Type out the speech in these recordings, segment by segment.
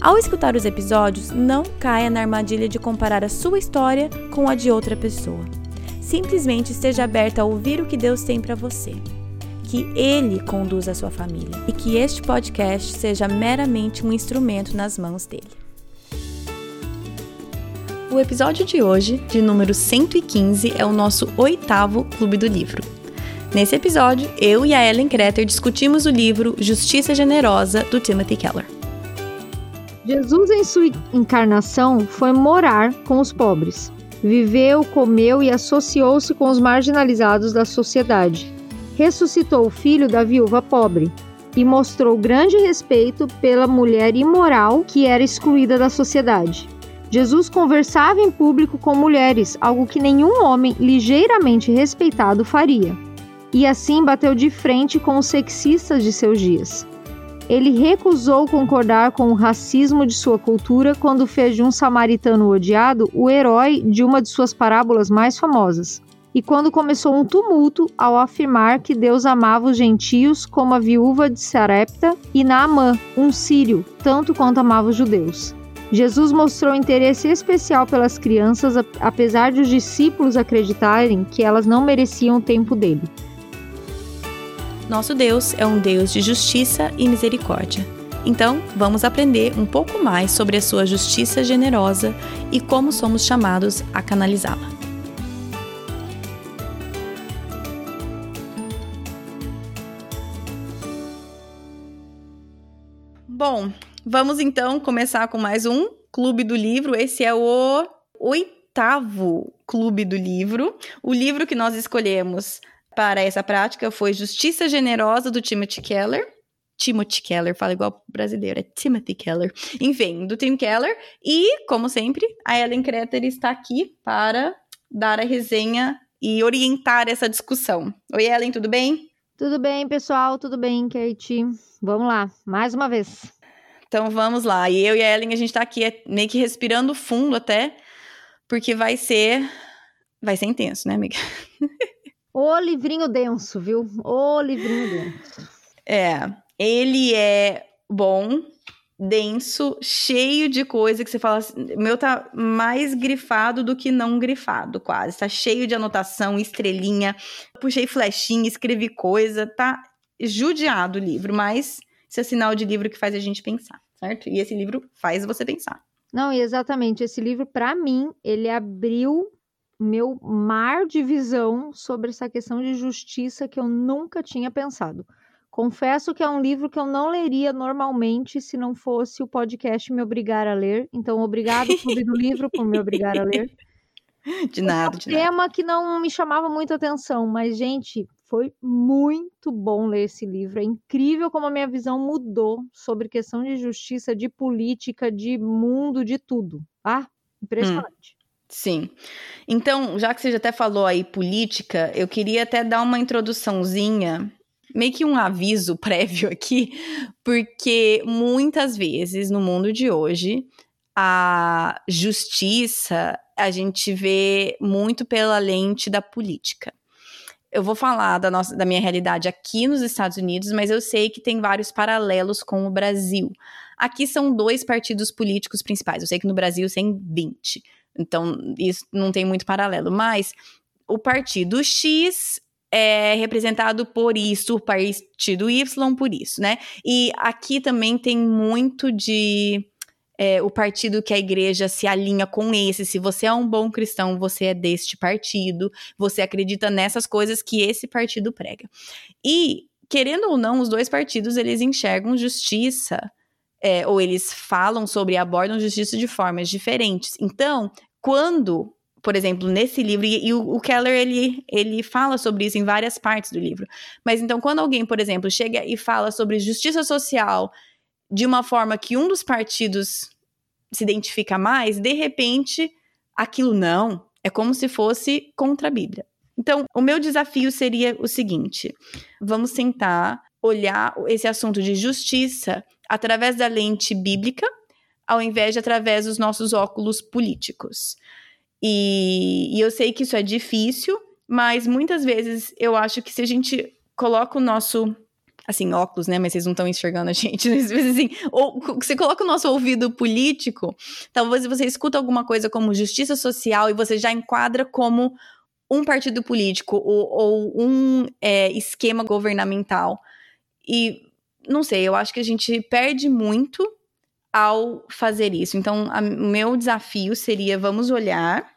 Ao escutar os episódios, não caia na armadilha de comparar a sua história com a de outra pessoa. Simplesmente esteja aberta a ouvir o que Deus tem para você. Que Ele conduza a sua família e que este podcast seja meramente um instrumento nas mãos dele. O episódio de hoje, de número 115, é o nosso oitavo Clube do Livro. Nesse episódio, eu e a Ellen Kreter discutimos o livro Justiça Generosa, do Timothy Keller. Jesus, em sua encarnação, foi morar com os pobres. Viveu, comeu e associou-se com os marginalizados da sociedade. Ressuscitou o filho da viúva pobre e mostrou grande respeito pela mulher imoral que era excluída da sociedade. Jesus conversava em público com mulheres, algo que nenhum homem ligeiramente respeitado faria. E assim bateu de frente com os sexistas de seus dias. Ele recusou concordar com o racismo de sua cultura quando fez de um samaritano odiado o herói de uma de suas parábolas mais famosas. E quando começou um tumulto ao afirmar que Deus amava os gentios como a viúva de Sarepta e Naamã, um sírio, tanto quanto amava os judeus. Jesus mostrou interesse especial pelas crianças, apesar de os discípulos acreditarem que elas não mereciam o tempo dele. Nosso Deus é um Deus de justiça e misericórdia. Então, vamos aprender um pouco mais sobre a sua justiça generosa e como somos chamados a canalizá-la. Bom, vamos então começar com mais um Clube do Livro. Esse é o oitavo Clube do Livro. O livro que nós escolhemos para essa prática foi Justiça Generosa do Timothy Keller. Timothy Keller, fala igual brasileiro, é Timothy Keller. Enfim, do Tim Keller. E, como sempre, a Ellen Kreter está aqui para dar a resenha e orientar essa discussão. Oi, Ellen, tudo bem? Tudo bem, pessoal, tudo bem, Kate? Vamos lá, mais uma vez. Então vamos lá. E eu e a Ellen, a gente está aqui é, meio que respirando fundo até, porque vai ser. Vai ser intenso, né, amiga? O livrinho denso, viu? O livrinho denso. É, ele é bom, denso, cheio de coisa que você fala assim, meu tá mais grifado do que não grifado, quase. Tá cheio de anotação, estrelinha, puxei flechinha, escrevi coisa, tá judiado o livro, mas isso é sinal de livro que faz a gente pensar, certo? E esse livro faz você pensar. Não, e exatamente, esse livro para mim, ele abriu meu mar de visão sobre essa questão de justiça que eu nunca tinha pensado. Confesso que é um livro que eu não leria normalmente se não fosse o podcast me obrigar a ler. Então, obrigado, Clube do Livro, por me obrigar a ler. De nada, é um de tema nada. que não me chamava muita atenção, mas, gente, foi muito bom ler esse livro. É incrível como a minha visão mudou sobre questão de justiça, de política, de mundo, de tudo. Ah, impressionante. Hum. Sim. Então, já que você já até falou aí política, eu queria até dar uma introduçãozinha, meio que um aviso prévio aqui, porque muitas vezes no mundo de hoje a justiça a gente vê muito pela lente da política. Eu vou falar da, nossa, da minha realidade aqui nos Estados Unidos, mas eu sei que tem vários paralelos com o Brasil. Aqui são dois partidos políticos principais. Eu sei que no Brasil tem 20. Então, isso não tem muito paralelo. Mas o partido X é representado por isso, o partido Y por isso, né? E aqui também tem muito de. É, o partido que a igreja se alinha com esse. Se você é um bom cristão, você é deste partido, você acredita nessas coisas que esse partido prega. E, querendo ou não, os dois partidos eles enxergam justiça. É, ou eles falam sobre abordam justiça de formas diferentes. Então, quando, por exemplo, nesse livro, e, o, o, Keller ele, ele fala sobre isso em várias partes do livro, mas então quando alguém, por exemplo, chega e fala sobre justiça social de uma forma que um dos partidos se identifica mais, de repente, aquilo não. É como se fosse contra a Bíblia. Então, o meu desafio seria o seguinte: vamos tentar olhar esse assunto de justiça através da lente bíblica, ao invés de através dos nossos óculos políticos. E, e eu sei que isso é difícil, mas muitas vezes eu acho que se a gente coloca o nosso assim, óculos, né? Mas vocês não estão enxergando a gente. Vezes, assim, ou você coloca o nosso ouvido político, talvez você escuta alguma coisa como justiça social e você já enquadra como um partido político ou, ou um é, esquema governamental. E não sei, eu acho que a gente perde muito ao fazer isso. Então, o meu desafio seria: vamos olhar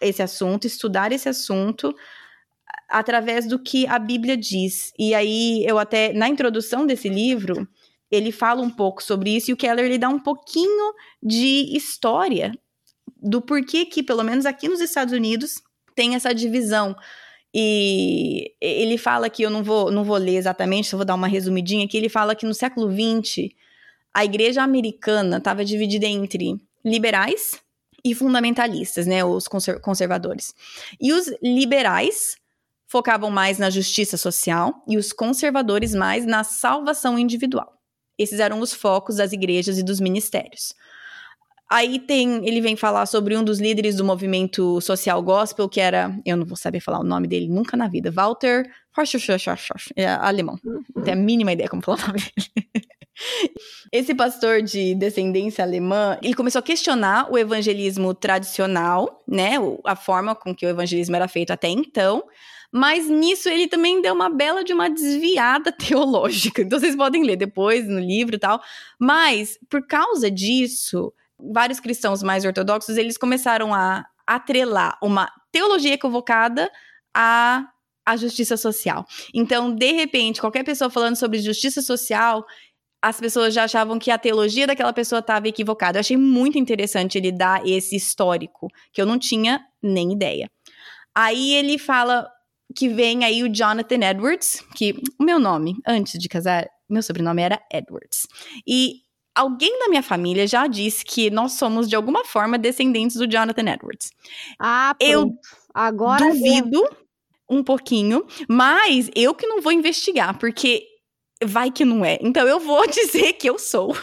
esse assunto, estudar esse assunto através do que a Bíblia diz. E aí, eu até, na introdução desse livro, ele fala um pouco sobre isso e o Keller ele dá um pouquinho de história do porquê que, pelo menos aqui nos Estados Unidos, tem essa divisão. E ele fala que eu não vou, não vou ler exatamente, só vou dar uma resumidinha, que ele fala que no século XX a igreja americana estava dividida entre liberais e fundamentalistas, né, os conservadores. E os liberais focavam mais na justiça social e os conservadores mais na salvação individual. Esses eram os focos das igrejas e dos ministérios. Aí tem, ele vem falar sobre um dos líderes do movimento social gospel, que era, eu não vou saber falar o nome dele nunca na vida, Walter é alemão. Não tenho a mínima ideia como falar o nome dele. Esse pastor de descendência alemã, ele começou a questionar o evangelismo tradicional, né, a forma com que o evangelismo era feito até então, mas nisso ele também deu uma bela de uma desviada teológica. Então vocês podem ler depois no livro e tal. Mas por causa disso, vários cristãos mais ortodoxos, eles começaram a atrelar uma teologia equivocada à, à justiça social. Então, de repente, qualquer pessoa falando sobre justiça social, as pessoas já achavam que a teologia daquela pessoa estava equivocada. Eu achei muito interessante ele dar esse histórico, que eu não tinha nem ideia. Aí ele fala que vem aí o Jonathan Edwards, que o meu nome, antes de casar, meu sobrenome era Edwards. E Alguém da minha família já disse que nós somos, de alguma forma, descendentes do Jonathan Edwards. Ah, pronto. Eu Agora duvido um pouquinho, mas eu que não vou investigar, porque vai que não é. Então eu vou dizer que eu sou.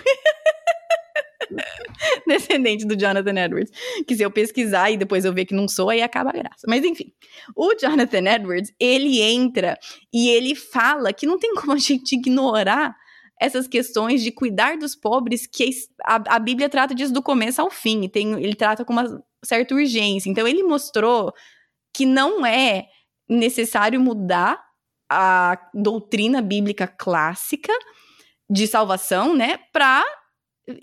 descendente do Jonathan Edwards. Que se eu pesquisar e depois eu ver que não sou, aí acaba a graça. Mas enfim, o Jonathan Edwards, ele entra e ele fala que não tem como a gente ignorar essas questões de cuidar dos pobres, que a, a Bíblia trata disso do começo ao fim, tem, ele trata com uma certa urgência. Então, ele mostrou que não é necessário mudar a doutrina bíblica clássica de salvação, né, para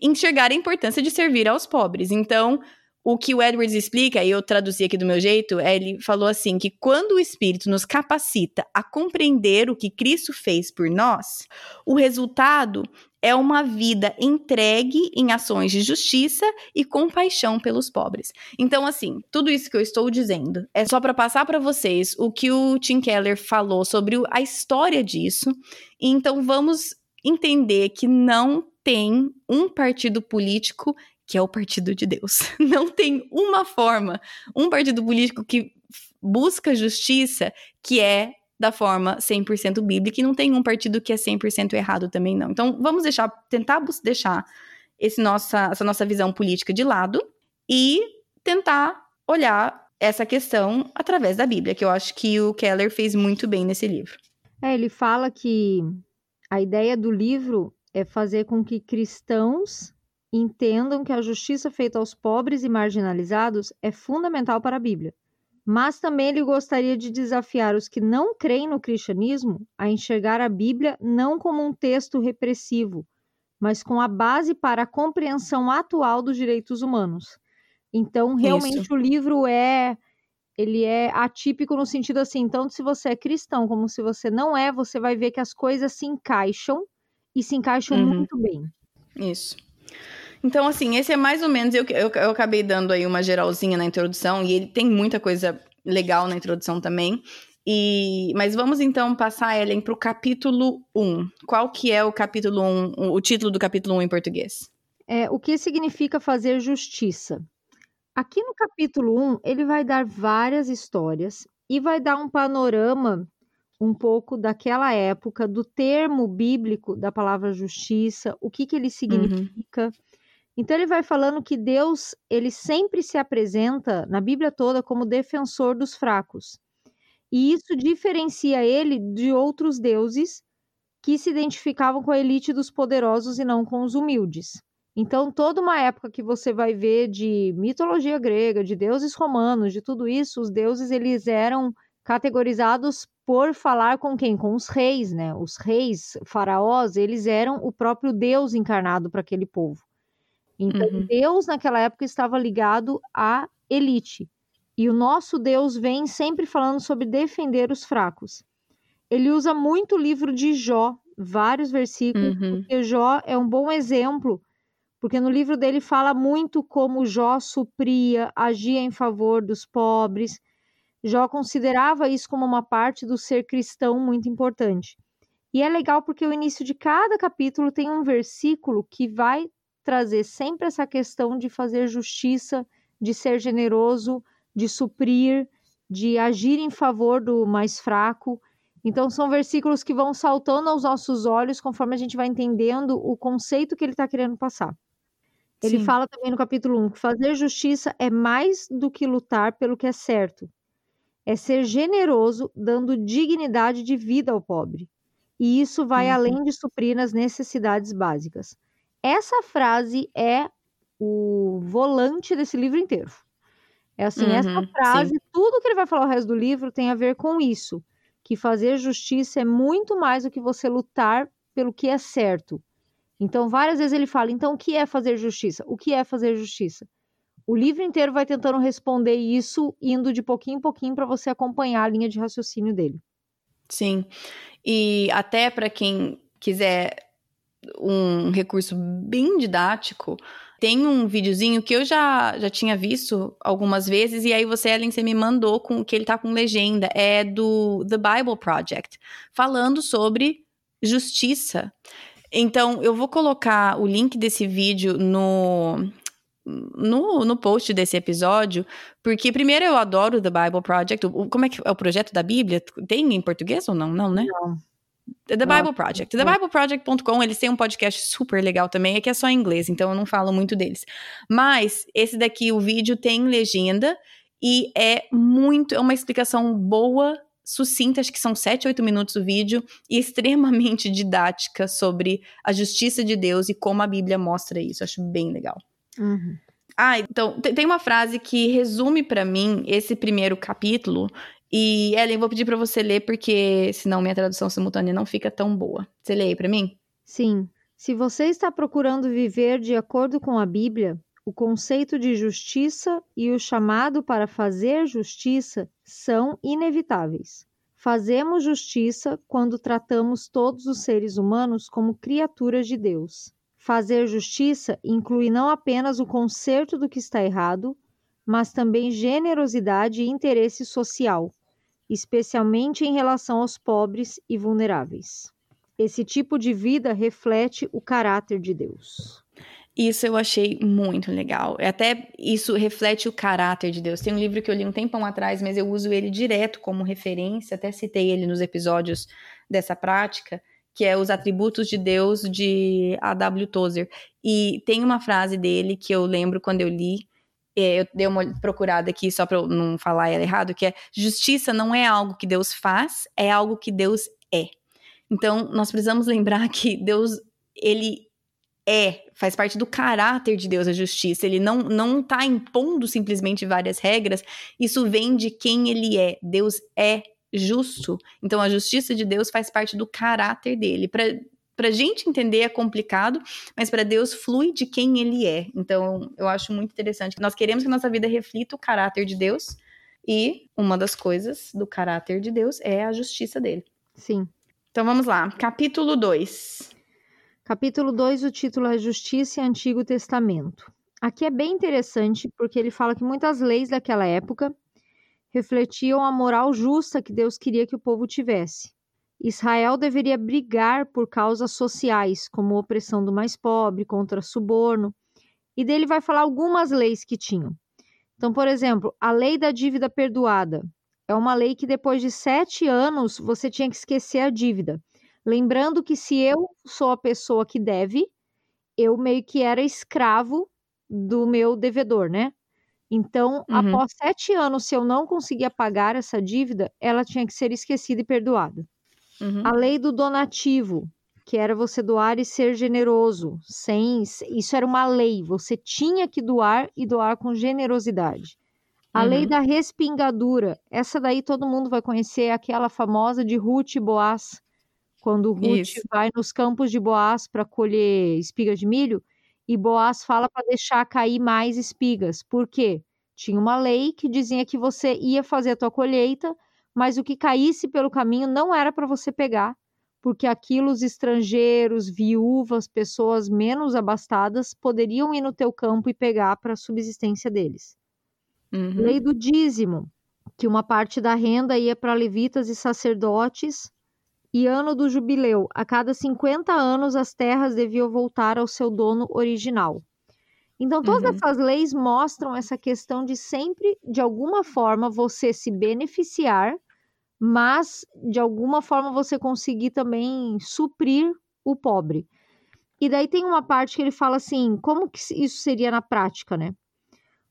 enxergar a importância de servir aos pobres. Então, o que o Edwards explica, e eu traduzi aqui do meu jeito, é, ele falou assim: que quando o Espírito nos capacita a compreender o que Cristo fez por nós, o resultado é uma vida entregue em ações de justiça e compaixão pelos pobres. Então, assim, tudo isso que eu estou dizendo é só para passar para vocês o que o Tim Keller falou sobre a história disso. Então, vamos entender que não tem um partido político que é o Partido de Deus. Não tem uma forma, um partido político que busca justiça que é da forma 100% bíblica e não tem um partido que é 100% errado também não. Então, vamos deixar tentar deixar esse nossa, essa nossa visão política de lado e tentar olhar essa questão através da Bíblia, que eu acho que o Keller fez muito bem nesse livro. É, ele fala que a ideia do livro é fazer com que cristãos entendam que a justiça feita aos pobres e marginalizados é fundamental para a Bíblia. Mas também ele gostaria de desafiar os que não creem no cristianismo a enxergar a Bíblia não como um texto repressivo, mas com a base para a compreensão atual dos direitos humanos. Então, realmente Isso. o livro é ele é atípico no sentido assim, tanto se você é cristão como se você não é, você vai ver que as coisas se encaixam e se encaixam uhum. muito bem. Isso. Então, assim, esse é mais ou menos. Eu, eu, eu acabei dando aí uma geralzinha na introdução, e ele tem muita coisa legal na introdução também. E, mas vamos então passar, Ellen, para o capítulo 1. Qual que é o capítulo 1, o título do capítulo 1 em português? É, o que significa fazer justiça? Aqui no capítulo 1, ele vai dar várias histórias e vai dar um panorama um pouco daquela época, do termo bíblico da palavra justiça, o que, que ele significa. Uhum. Então ele vai falando que Deus, ele sempre se apresenta na Bíblia toda como defensor dos fracos. E isso diferencia ele de outros deuses que se identificavam com a elite dos poderosos e não com os humildes. Então, toda uma época que você vai ver de mitologia grega, de deuses romanos, de tudo isso, os deuses eles eram categorizados por falar com quem? Com os reis, né? Os reis, faraós, eles eram o próprio Deus encarnado para aquele povo. Então, uhum. Deus naquela época estava ligado à elite. E o nosso Deus vem sempre falando sobre defender os fracos. Ele usa muito o livro de Jó, vários versículos, uhum. porque Jó é um bom exemplo, porque no livro dele fala muito como Jó supria, agia em favor dos pobres, Jó considerava isso como uma parte do ser cristão muito importante. E é legal porque o início de cada capítulo tem um versículo que vai trazer sempre essa questão de fazer justiça, de ser generoso, de suprir, de agir em favor do mais fraco. Então, são versículos que vão saltando aos nossos olhos conforme a gente vai entendendo o conceito que ele está querendo passar. Ele Sim. fala também no capítulo 1 que fazer justiça é mais do que lutar pelo que é certo, é ser generoso, dando dignidade de vida ao pobre. E isso vai uhum. além de suprir as necessidades básicas. Essa frase é o volante desse livro inteiro. É assim, uhum, essa frase, sim. tudo que ele vai falar o resto do livro tem a ver com isso, que fazer justiça é muito mais do que você lutar pelo que é certo. Então, várias vezes ele fala, então o que é fazer justiça? O que é fazer justiça? o livro inteiro vai tentando responder isso, indo de pouquinho em pouquinho para você acompanhar a linha de raciocínio dele. Sim. E até para quem quiser um recurso bem didático, tem um videozinho que eu já, já tinha visto algumas vezes, e aí você, Ellen, você me mandou com que ele tá com legenda. É do The Bible Project, falando sobre justiça. Então, eu vou colocar o link desse vídeo no, no, no post desse episódio, porque primeiro eu adoro The Bible Project. Como é que é o projeto da Bíblia? Tem em português ou não? Não, né? Não. The Bible Project. TheBibleProject.com, eles têm um podcast super legal também, é que é só em inglês, então eu não falo muito deles. Mas esse daqui, o vídeo tem legenda e é muito, é uma explicação boa, sucinta, acho que são 7, 8 minutos o vídeo, e extremamente didática sobre a justiça de Deus e como a Bíblia mostra isso. Acho bem legal. Uhum. Ah, então, tem uma frase que resume para mim esse primeiro capítulo. E, Ellen, vou pedir para você ler, porque senão minha tradução simultânea não fica tão boa. Você lê aí pra mim? Sim. Se você está procurando viver de acordo com a Bíblia, o conceito de justiça e o chamado para fazer justiça são inevitáveis. Fazemos justiça quando tratamos todos os seres humanos como criaturas de Deus. Fazer justiça inclui não apenas o conserto do que está errado, mas também generosidade e interesse social, especialmente em relação aos pobres e vulneráveis. Esse tipo de vida reflete o caráter de Deus. Isso eu achei muito legal. Até isso reflete o caráter de Deus. Tem um livro que eu li um tempão atrás, mas eu uso ele direto como referência, até citei ele nos episódios dessa prática, que é Os Atributos de Deus, de A.W. Tozer. E tem uma frase dele que eu lembro quando eu li, é, eu dei uma procurada aqui só para não falar ela errado, que é justiça não é algo que Deus faz, é algo que Deus é. Então, nós precisamos lembrar que Deus, ele é, faz parte do caráter de Deus a justiça. Ele não não está impondo simplesmente várias regras. Isso vem de quem ele é. Deus é justo. Então, a justiça de Deus faz parte do caráter dele. Para a gente entender é complicado, mas para Deus flui de quem ele é. Então, eu acho muito interessante. Nós queremos que nossa vida reflita o caráter de Deus, e uma das coisas do caráter de Deus é a justiça dele. Sim. Então vamos lá, capítulo 2. Capítulo 2, o título é Justiça e Antigo Testamento. Aqui é bem interessante porque ele fala que muitas leis daquela época refletiam a moral justa que Deus queria que o povo tivesse. Israel deveria brigar por causas sociais, como opressão do mais pobre, contra suborno. E dele vai falar algumas leis que tinham. Então, por exemplo, a lei da dívida perdoada. É uma lei que depois de sete anos você tinha que esquecer a dívida. Lembrando que se eu sou a pessoa que deve, eu meio que era escravo do meu devedor, né? Então, uhum. após sete anos, se eu não conseguia pagar essa dívida, ela tinha que ser esquecida e perdoada. Uhum. A lei do donativo, que era você doar e ser generoso, sem isso era uma lei, você tinha que doar e doar com generosidade. A uhum. lei da respingadura, essa daí todo mundo vai conhecer, aquela famosa de Ruth e Boaz, quando Ruth isso. vai nos campos de Boaz para colher espigas de milho, e Boaz fala para deixar cair mais espigas. Por quê? Tinha uma lei que dizia que você ia fazer a tua colheita, mas o que caísse pelo caminho não era para você pegar, porque aquilo os estrangeiros, viúvas, pessoas menos abastadas poderiam ir no teu campo e pegar para a subsistência deles. Uhum. Lei do dízimo, que uma parte da renda ia para levitas e sacerdotes, e ano do jubileu. A cada 50 anos, as terras deviam voltar ao seu dono original. Então, todas uhum. essas leis mostram essa questão de sempre, de alguma forma, você se beneficiar, mas de alguma forma você conseguir também suprir o pobre. E daí tem uma parte que ele fala assim: como que isso seria na prática, né?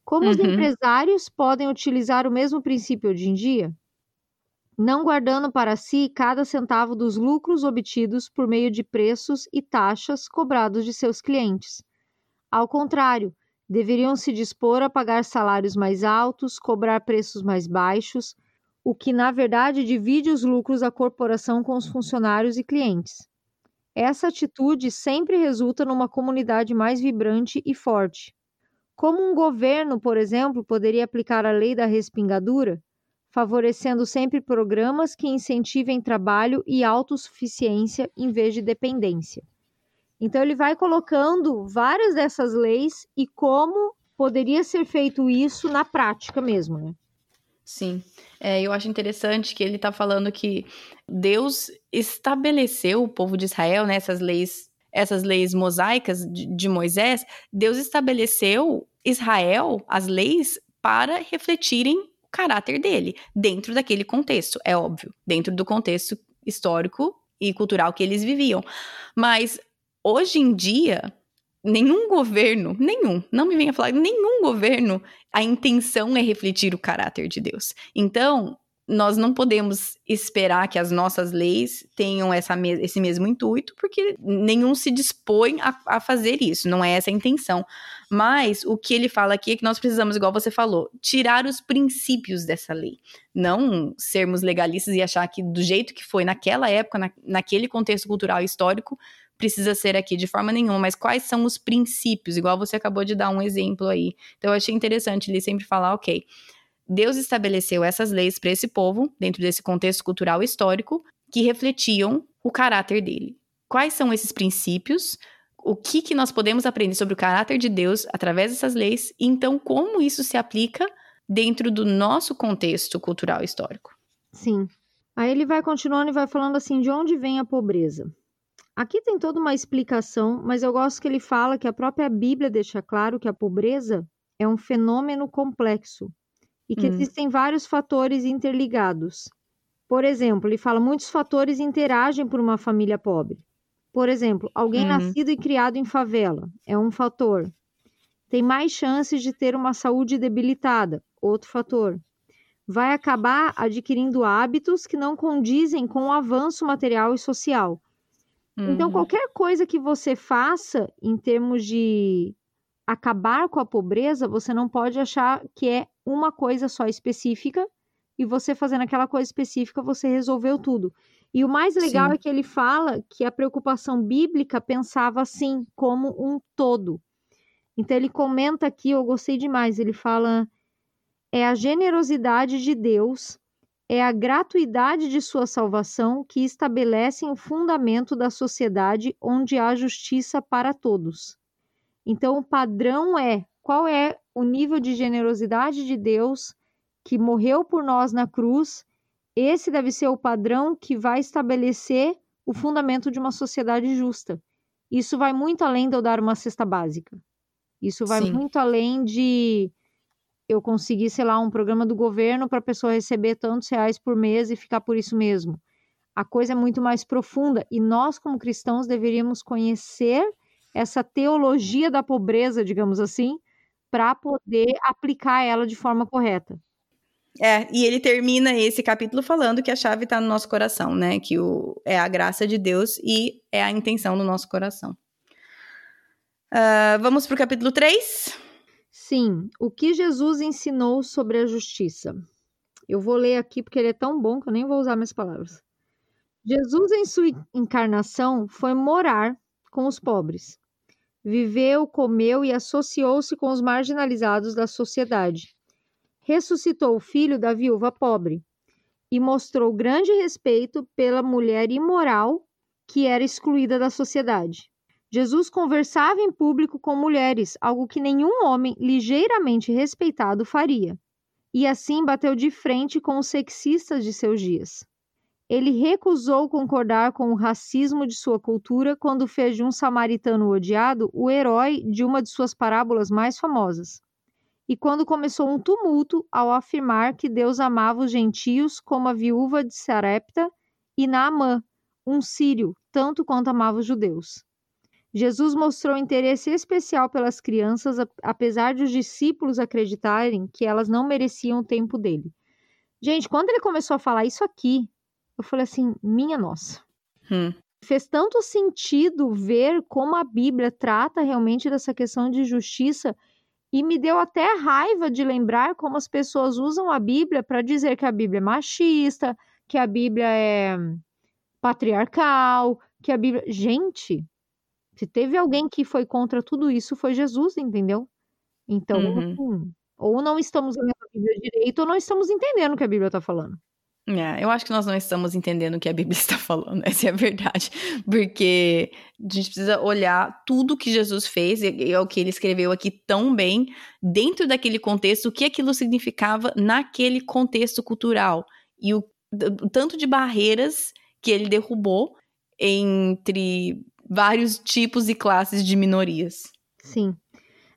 Como uhum. os empresários podem utilizar o mesmo princípio hoje em dia? não guardando para si cada centavo dos lucros obtidos por meio de preços e taxas cobrados de seus clientes. Ao contrário, deveriam se dispor a pagar salários mais altos, cobrar preços mais baixos, o que na verdade divide os lucros da corporação com os funcionários e clientes. Essa atitude sempre resulta numa comunidade mais vibrante e forte. Como um governo, por exemplo, poderia aplicar a lei da respingadura, favorecendo sempre programas que incentivem trabalho e autossuficiência em vez de dependência. Então, ele vai colocando várias dessas leis e como poderia ser feito isso na prática mesmo, né? Sim. É, eu acho interessante que ele está falando que Deus estabeleceu o povo de Israel, né, essas leis, essas leis mosaicas de, de Moisés, Deus estabeleceu Israel, as leis, para refletirem caráter dele, dentro daquele contexto, é óbvio, dentro do contexto histórico e cultural que eles viviam. Mas hoje em dia, nenhum governo, nenhum, não me venha falar, nenhum governo, a intenção é refletir o caráter de Deus. Então, nós não podemos esperar que as nossas leis tenham essa, esse mesmo intuito, porque nenhum se dispõe a, a, fazer isso, não é essa a intenção. Mas o que ele fala aqui é que nós precisamos, igual você falou, tirar os princípios dessa lei. Não sermos legalistas e achar que do jeito que foi naquela época, na, naquele contexto cultural e histórico, precisa ser aqui de forma nenhuma, mas quais são os princípios, igual você acabou de dar um exemplo aí. Então eu achei interessante ele sempre falar, ok, Deus estabeleceu essas leis para esse povo, dentro desse contexto cultural histórico, que refletiam o caráter dele. Quais são esses princípios? O que, que nós podemos aprender sobre o caráter de Deus através dessas leis? E então, como isso se aplica dentro do nosso contexto cultural histórico? Sim. Aí ele vai continuando e vai falando assim: de onde vem a pobreza? Aqui tem toda uma explicação, mas eu gosto que ele fala que a própria Bíblia deixa claro que a pobreza é um fenômeno complexo e que hum. existem vários fatores interligados. Por exemplo, ele fala muitos fatores interagem por uma família pobre. Por exemplo, alguém uhum. nascido e criado em favela é um fator. Tem mais chances de ter uma saúde debilitada, outro fator. Vai acabar adquirindo hábitos que não condizem com o avanço material e social. Então, uhum. Então, qualquer coisa que você faça em termos de acabar com a pobreza, você não pode achar que é uma coisa só específica e você fazendo aquela coisa específica, você resolveu tudo. E o mais legal Sim. é que ele fala que a preocupação bíblica pensava assim, como um todo. Então ele comenta aqui, eu gostei demais, ele fala é a generosidade de Deus, é a gratuidade de sua salvação que estabelecem o fundamento da sociedade onde há justiça para todos. Então, o padrão é qual é o nível de generosidade de Deus que morreu por nós na cruz Esse deve ser o padrão que vai estabelecer o fundamento de uma sociedade justa. Isso vai muito além de eu dar uma cesta básica. Isso vai Sim. muito além de eu conseguir, sei lá, um programa do governo para a pessoa receber tantos reais por mês e ficar por isso mesmo. A coisa é muito mais profunda e nós, como cristãos, deveríamos conhecer essa teologia da pobreza, digamos assim, para poder aplicar ela de forma correta. É, e ele termina esse capítulo falando que a chave está no nosso coração, né? Que o, é a graça de Deus e é a intenção do nosso coração. Uh, vamos para o capítulo 3? Sim, o que Jesus ensinou sobre a justiça. Eu vou ler aqui porque ele é tão bom que eu nem vou usar minhas palavras. Jesus, em sua encarnação, foi morar com os pobres. Viveu, comeu e associou-se com os marginalizados da sociedade ressuscitou o filho da viúva pobre e mostrou grande respeito pela mulher imoral que era excluída da sociedade. Jesus conversava em público com mulheres, algo que nenhum homem ligeiramente respeitado faria, e assim bateu de frente com os sexistas de seus dias. Ele recusou concordar com o racismo de sua cultura quando fez de um samaritano odiado o herói de uma de suas parábolas mais famosas e quando começou um tumulto ao afirmar que Deus amava os gentios como a viúva de Sarepta e Naamã, um sírio, tanto quanto amava os judeus. Jesus mostrou interesse especial pelas crianças, apesar de os discípulos acreditarem que elas não mereciam o tempo dele. Gente, quando ele começou a falar isso aqui, eu falei assim: minha nossa. Hum. Fez tanto sentido ver como a Bíblia trata realmente dessa questão de justiça e me deu até raiva de lembrar como as pessoas usam a Bíblia para dizer que a Bíblia é machista, que a Bíblia é patriarcal, que a Bíblia. Gente, se teve alguém que foi contra tudo isso, foi Jesus, entendeu? Então, uhum. Hum, ou não estamos lendo a Bíblia direito, ou não estamos entendendo o que a Bíblia está falando. É, eu acho que nós não estamos entendendo o que a Bíblia está falando, essa é a verdade. Porque a gente precisa olhar tudo que Jesus fez, e é o que ele escreveu aqui tão bem, dentro daquele contexto, o que aquilo significava naquele contexto cultural. E o, o tanto de barreiras que ele derrubou entre vários tipos e classes de minorias. Sim.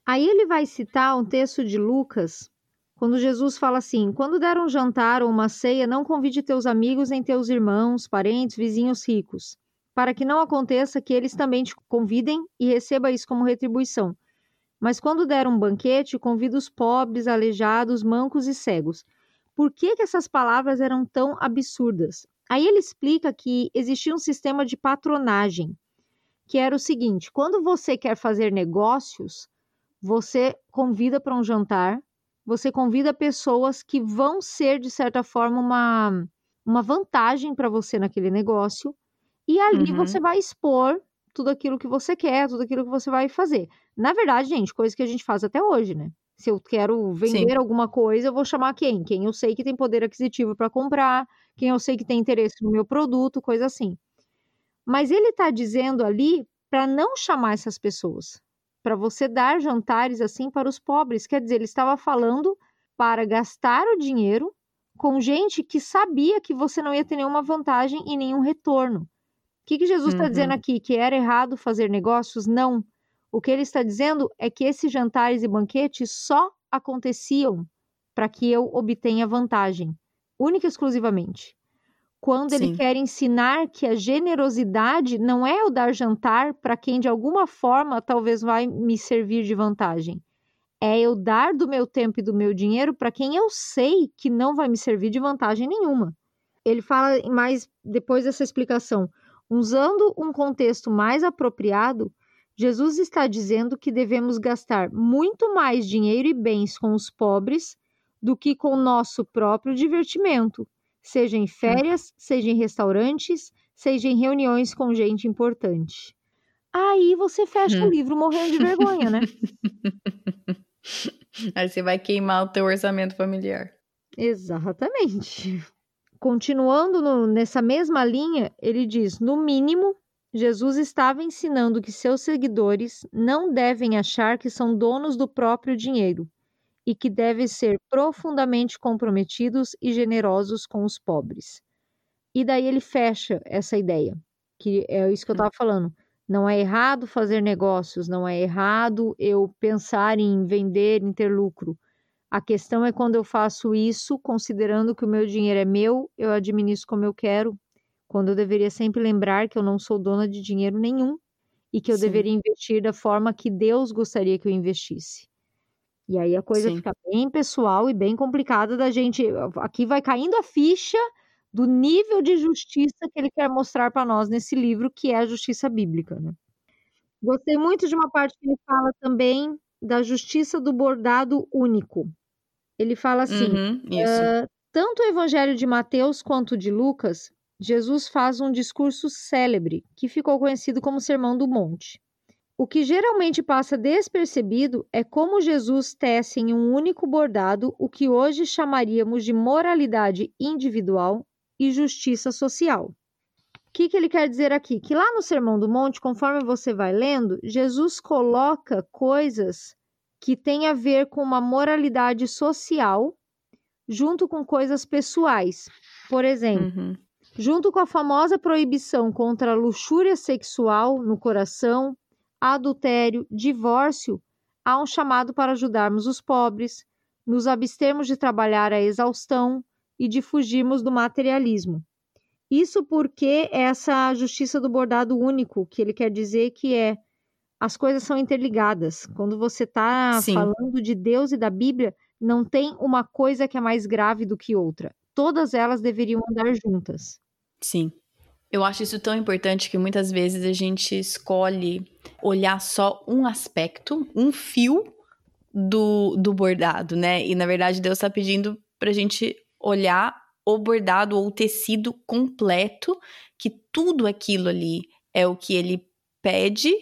Aí ele vai citar um texto de Lucas quando Jesus fala assim: quando der um jantar ou uma ceia, não convide teus amigos nem teus irmãos, parentes, vizinhos ricos, para que não aconteça que eles também te convidem e receba isso como retribuição. Mas quando der um banquete, convida os pobres, aleijados, mancos e cegos. Por que, que essas palavras eram tão absurdas? Aí ele explica que existia um sistema de patronagem, que era o seguinte: quando você quer fazer negócios, você convida para um jantar você convida pessoas que vão ser, de certa forma, uma, uma vantagem para você naquele negócio. E ali uhum. você vai expor tudo aquilo que você quer, tudo aquilo que você vai fazer. Na verdade, gente, coisa que a gente faz até hoje, né? Se eu quero vender Sim. alguma coisa, eu vou chamar quem? Quem eu sei que tem poder aquisitivo para comprar, quem eu sei que tem interesse no meu produto, coisa assim. Mas ele está dizendo ali para não chamar essas pessoas para você dar jantares assim para os pobres. Quer dizer, ele estava falando para gastar o dinheiro com gente que sabia que você não ia ter nenhuma vantagem e nenhum retorno. O que, que Jesus está uhum. dizendo aqui? Que era errado fazer negócios? Não. O que ele está dizendo é que esses jantares e banquetes só aconteciam para que eu obtenha vantagem, única e exclusivamente quando Sim. ele quer ensinar que a generosidade não é o dar jantar para quem de alguma forma talvez vai me servir de vantagem. É eu dar do meu tempo e do meu dinheiro para quem eu sei que não vai me servir de vantagem nenhuma. Ele fala mais depois dessa explicação, usando um contexto mais apropriado, Jesus está dizendo que devemos gastar muito mais dinheiro e bens com os pobres do que com o nosso próprio divertimento seja em férias, seja em restaurantes, seja em reuniões com gente importante. Aí você fecha hum. o livro morrendo de vergonha, né? Aí você vai queimar o teu orçamento familiar. Exatamente. Continuando no, nessa mesma linha, ele diz: no mínimo, Jesus estava ensinando que seus seguidores não devem achar que são donos do próprio dinheiro e que devem ser profundamente comprometidos e generosos com os pobres. E daí ele fecha essa ideia, que é isso que eu estava falando. Não é errado fazer negócios, não é errado eu pensar em vender, em ter lucro. A questão é quando eu faço isso, considerando que o meu dinheiro é meu, eu administro como eu quero, quando eu deveria sempre lembrar que eu não sou dona de dinheiro nenhum e que eu Sim. deveria investir da forma que Deus gostaria que eu investisse. E aí a coisa Sim. fica bem pessoal e bem complicada da gente. Aqui vai caindo a ficha do nível de justiça que ele quer mostrar para nós nesse livro, que é a justiça bíblica. Né? Gostei muito de uma parte que ele fala também da justiça do bordado único. Ele fala assim: uhum, uh, tanto o evangelho de Mateus quanto o de Lucas Jesus faz um discurso célebre que ficou conhecido como Sermão do Monte. O que geralmente passa despercebido é como Jesus tece em um único bordado o que hoje chamaríamos de moralidade individual e justiça social. O que, que ele quer dizer aqui? Que lá no Sermão do Monte, conforme você vai lendo, Jesus coloca coisas que têm a ver com uma moralidade social junto com coisas pessoais. Por exemplo, uhum. Junto com a famosa proibição contra a luxúria sexual no coração, adultério, divórcio, há um chamado para ajudarmos os pobres, nos abstermos de trabalhar a exaustão e de fugirmos do materialismo. Isso porque essa justiça do bordado único, que ele quer dizer que é as coisas são interligadas. Quando você está falando de Deus e da Bíblia, não tem uma coisa que é mais grave do que outra. Todas elas deveriam andar juntas. Sim. Eu acho isso tão importante que muitas vezes a gente escolhe olhar só um aspecto, um fio do, do bordado, né? E na verdade Deus está pedindo pra gente olhar o bordado ou o tecido completo, que tudo aquilo ali é o que ele pede,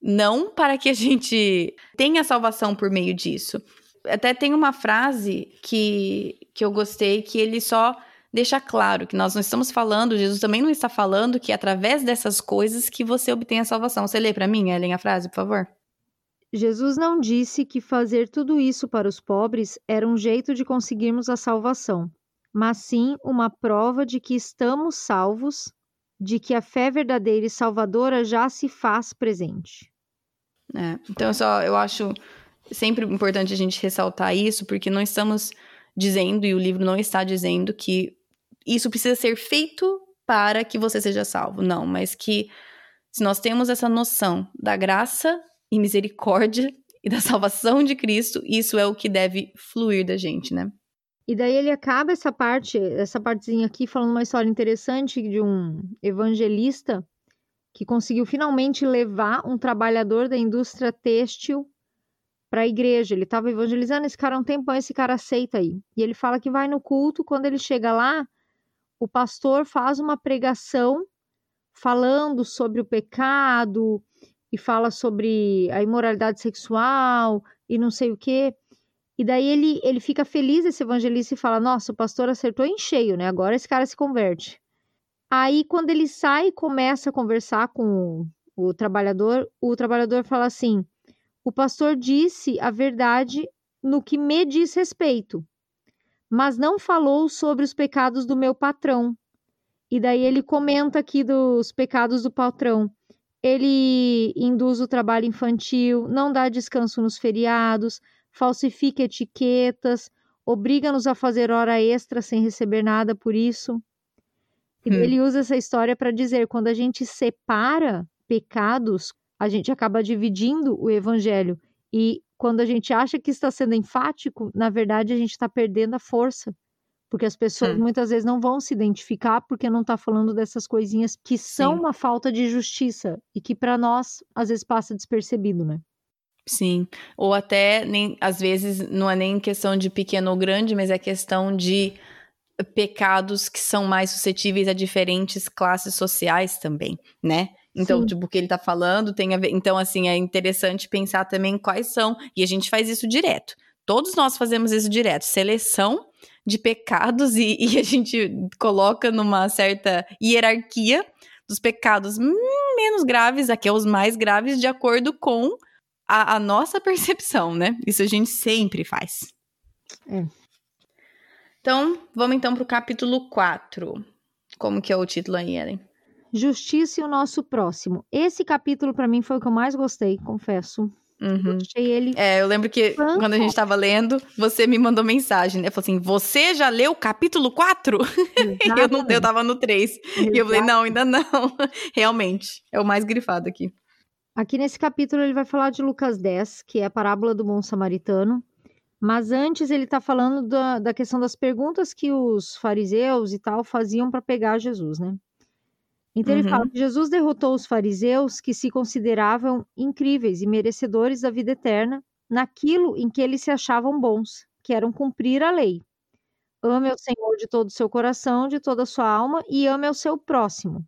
não para que a gente tenha salvação por meio disso. Até tem uma frase que, que eu gostei que ele só deixa claro que nós não estamos falando, Jesus também não está falando que é através dessas coisas que você obtém a salvação. Você lê para mim, Ellen, a frase, por favor? Jesus não disse que fazer tudo isso para os pobres era um jeito de conseguirmos a salvação, mas sim uma prova de que estamos salvos, de que a fé verdadeira e salvadora já se faz presente. É, então, só eu acho sempre importante a gente ressaltar isso, porque não estamos dizendo, e o livro não está dizendo, que isso precisa ser feito para que você seja salvo. Não, mas que se nós temos essa noção da graça e misericórdia e da salvação de Cristo, isso é o que deve fluir da gente, né? E daí ele acaba essa parte, essa partezinha aqui, falando uma história interessante de um evangelista que conseguiu finalmente levar um trabalhador da indústria têxtil para a igreja. Ele estava evangelizando esse cara há um tempão, esse cara aceita aí. E ele fala que vai no culto, quando ele chega lá, o pastor faz uma pregação falando sobre o pecado e fala sobre a imoralidade sexual e não sei o quê. E daí ele, ele fica feliz, esse evangelista, e fala: Nossa, o pastor acertou em cheio, né? Agora esse cara se converte. Aí, quando ele sai e começa a conversar com o, trabalhador, o trabalhador fala assim: O pastor disse a verdade no que me diz respeito mas não falou sobre os pecados do meu patrão. E daí ele comenta aqui dos pecados do patrão. Ele induz o trabalho infantil, não dá descanso nos feriados, falsifica etiquetas, obriga-nos a fazer hora extra sem receber nada por isso. E hum. ele usa essa história para dizer: quando a gente separa pecados, a gente acaba dividindo o evangelho. E quando a gente acha que está sendo enfático, na verdade a gente está perdendo a força. Porque as pessoas muitas vezes não vão se identificar porque não está falando dessas coisinhas que são Sim. uma falta de justiça e que para nós às vezes passa despercebido, né? Sim, ou até nem às vezes não é nem questão de pequeno ou grande, mas é questão de pecados que são mais suscetíveis a diferentes classes sociais também, né? Então, Sim. tipo, o que ele tá falando tem a ver. Então, assim, é interessante pensar também quais são. E a gente faz isso direto. Todos nós fazemos isso direto. Seleção de pecados e, e a gente coloca numa certa hierarquia dos pecados menos graves, aqui é os mais graves, de acordo com a, a nossa percepção, né? Isso a gente sempre faz. É. Então, vamos então para o capítulo 4. Como que é o título aí, Ellen? Justiça e o nosso próximo. Esse capítulo, para mim, foi o que eu mais gostei, confesso. Uhum. Achei ele. É, eu lembro que Fantástico. quando a gente tava lendo, você me mandou mensagem, né? Falou assim: você já leu o capítulo 4? eu, não, eu tava no 3. E eu falei, não, ainda não. Realmente, é o mais grifado aqui. Aqui nesse capítulo ele vai falar de Lucas 10, que é a parábola do bom samaritano. Mas antes ele está falando da, da questão das perguntas que os fariseus e tal faziam para pegar Jesus, né? Então ele Uhum. fala que Jesus derrotou os fariseus que se consideravam incríveis e merecedores da vida eterna naquilo em que eles se achavam bons, que eram cumprir a lei. Ame ao Senhor de todo o seu coração, de toda a sua alma e ame ao seu próximo.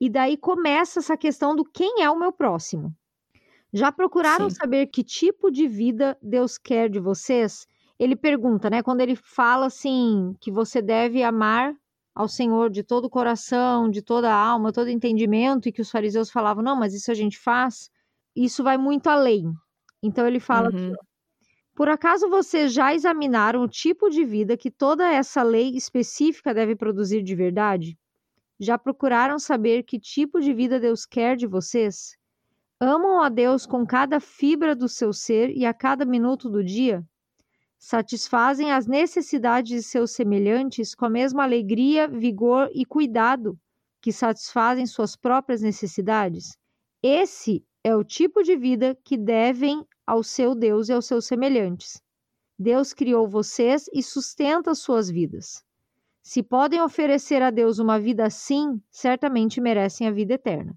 E daí começa essa questão do quem é o meu próximo. Já procuraram Sim. saber que tipo de vida Deus quer de vocês? Ele pergunta, né? Quando ele fala assim, que você deve amar ao Senhor de todo o coração, de toda a alma, todo entendimento, e que os fariseus falavam, não, mas isso a gente faz, isso vai muito além. Então ele fala Uhum. aqui, ó, por acaso vocês já examinaram o tipo de vida que toda essa lei específica deve produzir de verdade? Já procuraram saber que tipo de vida Deus quer de vocês? Amam a Deus com cada fibra do seu ser e a cada minuto do dia? Satisfazem as necessidades de seus semelhantes com a mesma alegria, vigor e cuidado que satisfazem suas próprias necessidades? Esse é o tipo de vida que devem ao seu Deus e aos seus semelhantes. Deus criou vocês e sustenta suas vidas. Se podem oferecer a Deus uma vida assim, certamente merecem a vida eterna.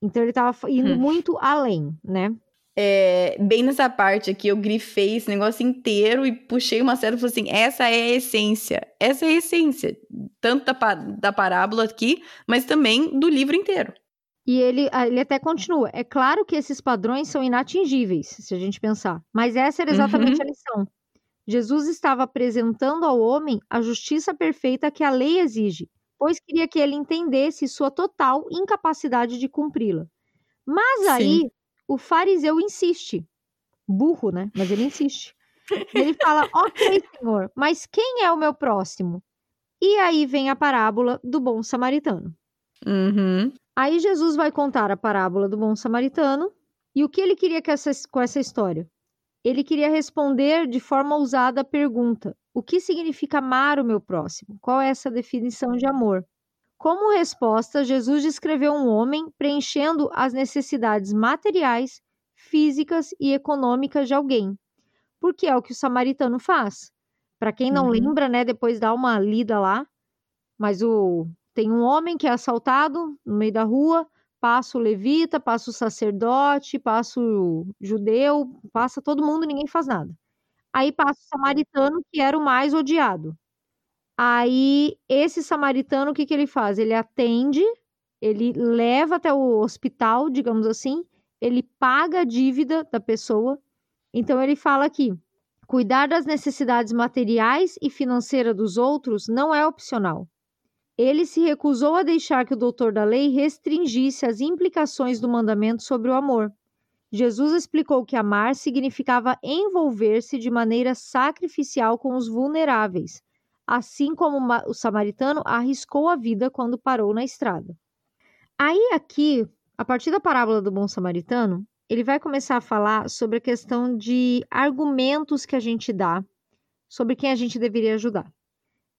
Então ele estava indo Hum. muito além, né? É, bem nessa parte aqui, eu grifei esse negócio inteiro e puxei uma série e falei assim: essa é a essência. Essa é a essência. Tanto da, da parábola aqui, mas também do livro inteiro. E ele, ah, ele até continua. É claro que esses padrões são inatingíveis, se a gente pensar. Mas essa era exatamente Uhum. a lição. Jesus estava apresentando ao homem a justiça perfeita que a lei exige, pois queria que ele entendesse sua total incapacidade de cumpri-la. Mas aí, Sim. O fariseu insiste. Burro, né? Mas ele insiste. Ele fala: Ok, senhor, mas quem é o meu próximo? E aí vem a parábola do bom samaritano. Uhum. Aí Jesus vai contar a parábola do bom samaritano e o que ele queria essa, com essa história? Ele queria responder de forma ousada a pergunta: o que significa amar o meu próximo? Qual é essa definição de amor? Como resposta, Jesus descreveu um homem preenchendo as necessidades materiais, físicas e econômicas de alguém, porque é o que o samaritano faz. Para quem não Uhum. lembra, né, depois dá uma lida lá, mas o tem um homem que é assaltado no meio da rua, passa o levita, passa o sacerdote, passa o judeu, passa todo mundo, ninguém faz nada. Aí passa o samaritano, que era o mais odiado. Aí esse samaritano, o que, que ele faz? Ele atende, ele leva até o hospital, digamos assim, ele paga a dívida da pessoa. Então ele fala aqui: cuidar das necessidades materiais e financeiras dos outros não é opcional. Ele se recusou a deixar que o doutor da lei restringisse as implicações do mandamento sobre o amor. Jesus explicou que amar significava envolver-se de maneira sacrificial com os vulneráveis, assim como o samaritano arriscou a vida quando parou na estrada. Aí, aqui, a partir da parábola do bom samaritano, ele vai começar a falar sobre a questão de argumentos que a gente dá sobre quem a gente deveria ajudar.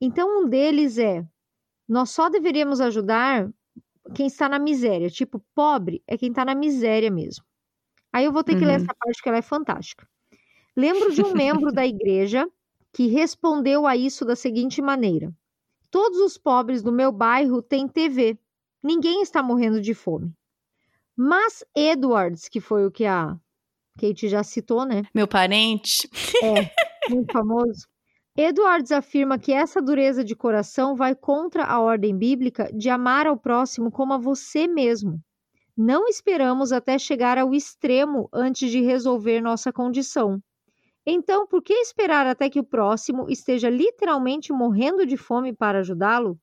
Então, um deles é: nós só deveríamos ajudar quem está na miséria. Tipo, pobre é quem está na miséria mesmo. Aí eu vou ter que ler Uhum. essa parte que ela é fantástica. Lembro de um membro da igreja que respondeu a isso da seguinte maneira: Todos os pobres do meu bairro têm TV. Ninguém está morrendo de fome. Mas Edwards, que foi o que a Kate já citou, né? Meu parente. muito famoso. Edwards afirma que essa dureza de coração vai contra a ordem bíblica de amar ao próximo como a você mesmo. Não esperamos até chegar ao extremo antes de resolver nossa condição. Então, por que esperar até que o próximo esteja literalmente morrendo de fome para ajudá-lo?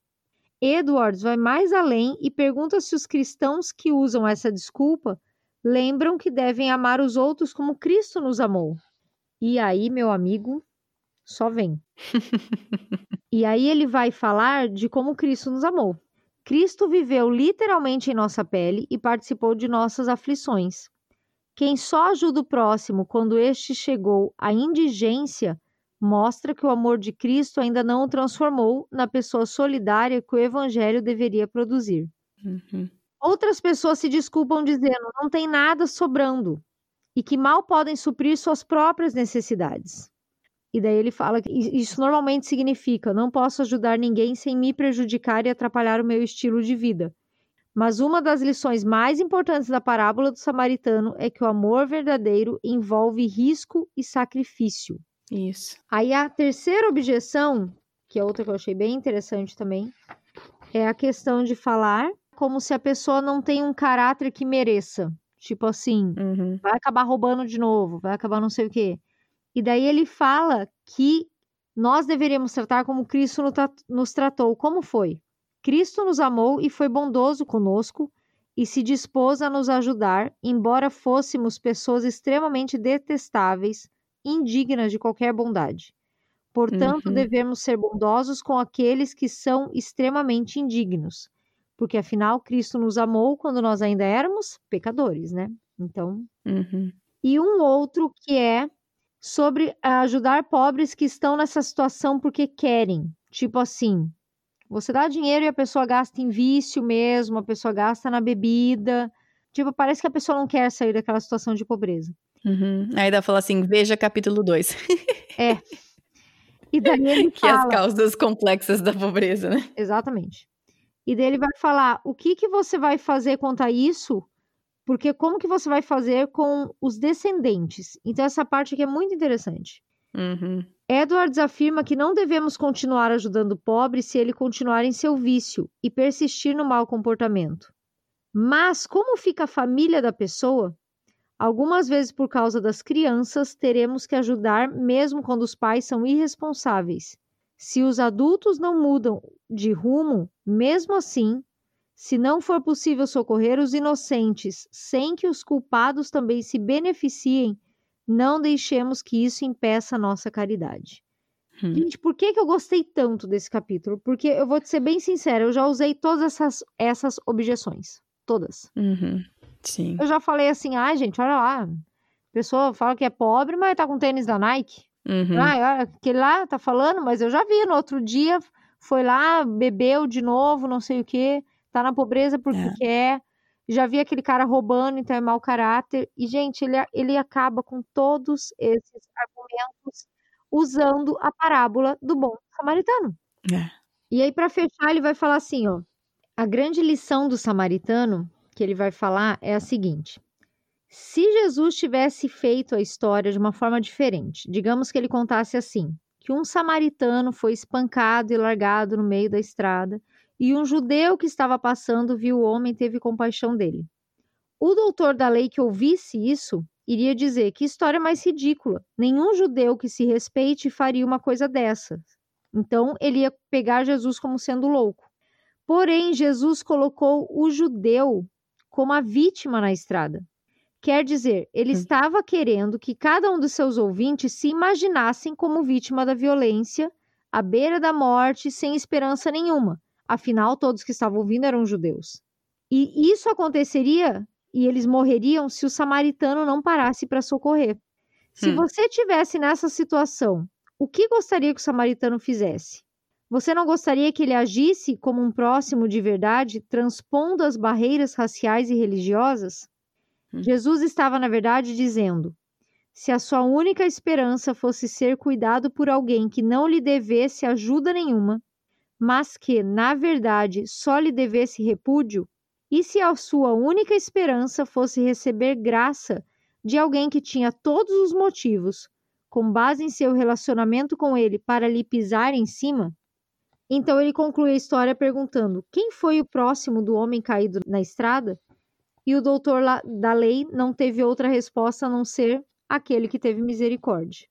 Edwards vai mais além e pergunta se os cristãos que usam essa desculpa lembram que devem amar os outros como Cristo nos amou. E aí, meu amigo, Só vem. e aí ele vai falar de como Cristo nos amou. Cristo viveu literalmente em nossa pele e participou de nossas aflições. Quem só ajuda o próximo quando este chegou à indigência mostra que o amor de Cristo ainda não o transformou na pessoa solidária que o Evangelho deveria produzir. Uhum. Outras pessoas se desculpam dizendo não tem nada sobrando e que mal podem suprir suas próprias necessidades. E daí ele fala que isso normalmente significa não posso ajudar ninguém sem me prejudicar e atrapalhar o meu estilo de vida. Mas uma das lições mais importantes da parábola do samaritano é que o amor verdadeiro envolve risco e sacrifício. Isso. Aí a terceira objeção, que é outra que eu achei bem interessante também, é a questão de falar como se a pessoa não tem um caráter que mereça. Tipo assim, Uhum. vai acabar roubando de novo, vai acabar não sei o quê. E daí ele fala que nós deveríamos tratar como Cristo nos tratou. Como foi? Cristo nos amou e foi bondoso conosco e se dispôs a nos ajudar, embora fôssemos pessoas extremamente detestáveis, indignas de qualquer bondade. Portanto, Uhum. devemos ser bondosos com aqueles que são extremamente indignos, porque afinal Cristo nos amou quando nós ainda éramos pecadores, né? Então, Uhum. e um outro que é sobre ajudar pobres que estão nessa situação porque querem. Tipo assim, você dá dinheiro e a pessoa gasta em vício mesmo, a pessoa gasta na bebida. Tipo, parece que a pessoa não quer sair daquela situação de pobreza. Uhum. Aí dá fala assim, veja capítulo 2, E daí ele que é as fala, causas complexas da pobreza, né? exatamente. E daí ele vai falar, o que que você vai fazer quanto a isso? Porque como que você vai fazer com os descendentes? Então essa parte aqui é muito interessante. Uhum. Edwards afirma que não devemos continuar ajudando o pobre se ele continuar em seu vício e persistir no mau comportamento. Mas como fica a família da pessoa? Algumas vezes, por causa das crianças, teremos que ajudar mesmo quando os pais são irresponsáveis. Se os adultos não mudam de rumo, mesmo assim, se não for possível socorrer os inocentes sem que os culpados também se beneficiem, não deixemos que isso impeça a nossa caridade. Hum. Gente, por que, que eu gostei tanto desse capítulo? Porque eu vou te ser bem sincera, eu já usei todas essas, essas objeções. Todas. Uhum. Sim. Eu já falei assim, ai, gente, olha lá. A pessoa fala que é pobre, mas tá com tênis da Nike. Uhum. Ah, aquele lá tá falando, mas eu já vi no outro dia, foi lá, bebeu de novo, não sei o quê, tá na pobreza porque É. quer. Já vi aquele cara roubando, então é mau caráter. E, gente, ele, ele acaba com todos esses argumentos usando a parábola do bom samaritano. É. E aí, para fechar, ele vai falar assim, ó. A grande lição do samaritano que ele vai falar é a seguinte: se Jesus tivesse feito a história de uma forma diferente, digamos que ele contasse assim, que um samaritano foi espancado e largado no meio da estrada, e um judeu que estava passando viu o homem e teve compaixão dele. O doutor da lei que ouvisse isso iria dizer que história mais ridícula. Nenhum judeu que se respeite faria uma coisa dessa. Então ele ia pegar Jesus como sendo louco. Porém, Jesus colocou o judeu como a vítima na estrada. Quer dizer, ele Hum. estava querendo que cada um dos seus ouvintes se imaginassem como vítima da violência, à beira da morte, sem esperança nenhuma. Afinal, todos que estavam ouvindo eram judeus. E isso aconteceria e eles morreriam se o samaritano não parasse para socorrer. Se Hum. você tivesse nessa situação, o que gostaria que o samaritano fizesse? Você não gostaria que ele agisse como um próximo de verdade, transpondo as barreiras raciais e religiosas? Hum. Jesus estava, na verdade, dizendo: se a sua única esperança fosse ser cuidado por alguém que não lhe devesse ajuda nenhuma, mas que, na verdade, só lhe devesse repúdio, e se a sua única esperança fosse receber graça de alguém que tinha todos os motivos, com base em seu relacionamento com ele, para lhe pisar em cima? Então ele conclui a história perguntando: quem foi o próximo do homem caído na estrada? E o doutor da lei não teve outra resposta a não ser aquele que teve misericórdia.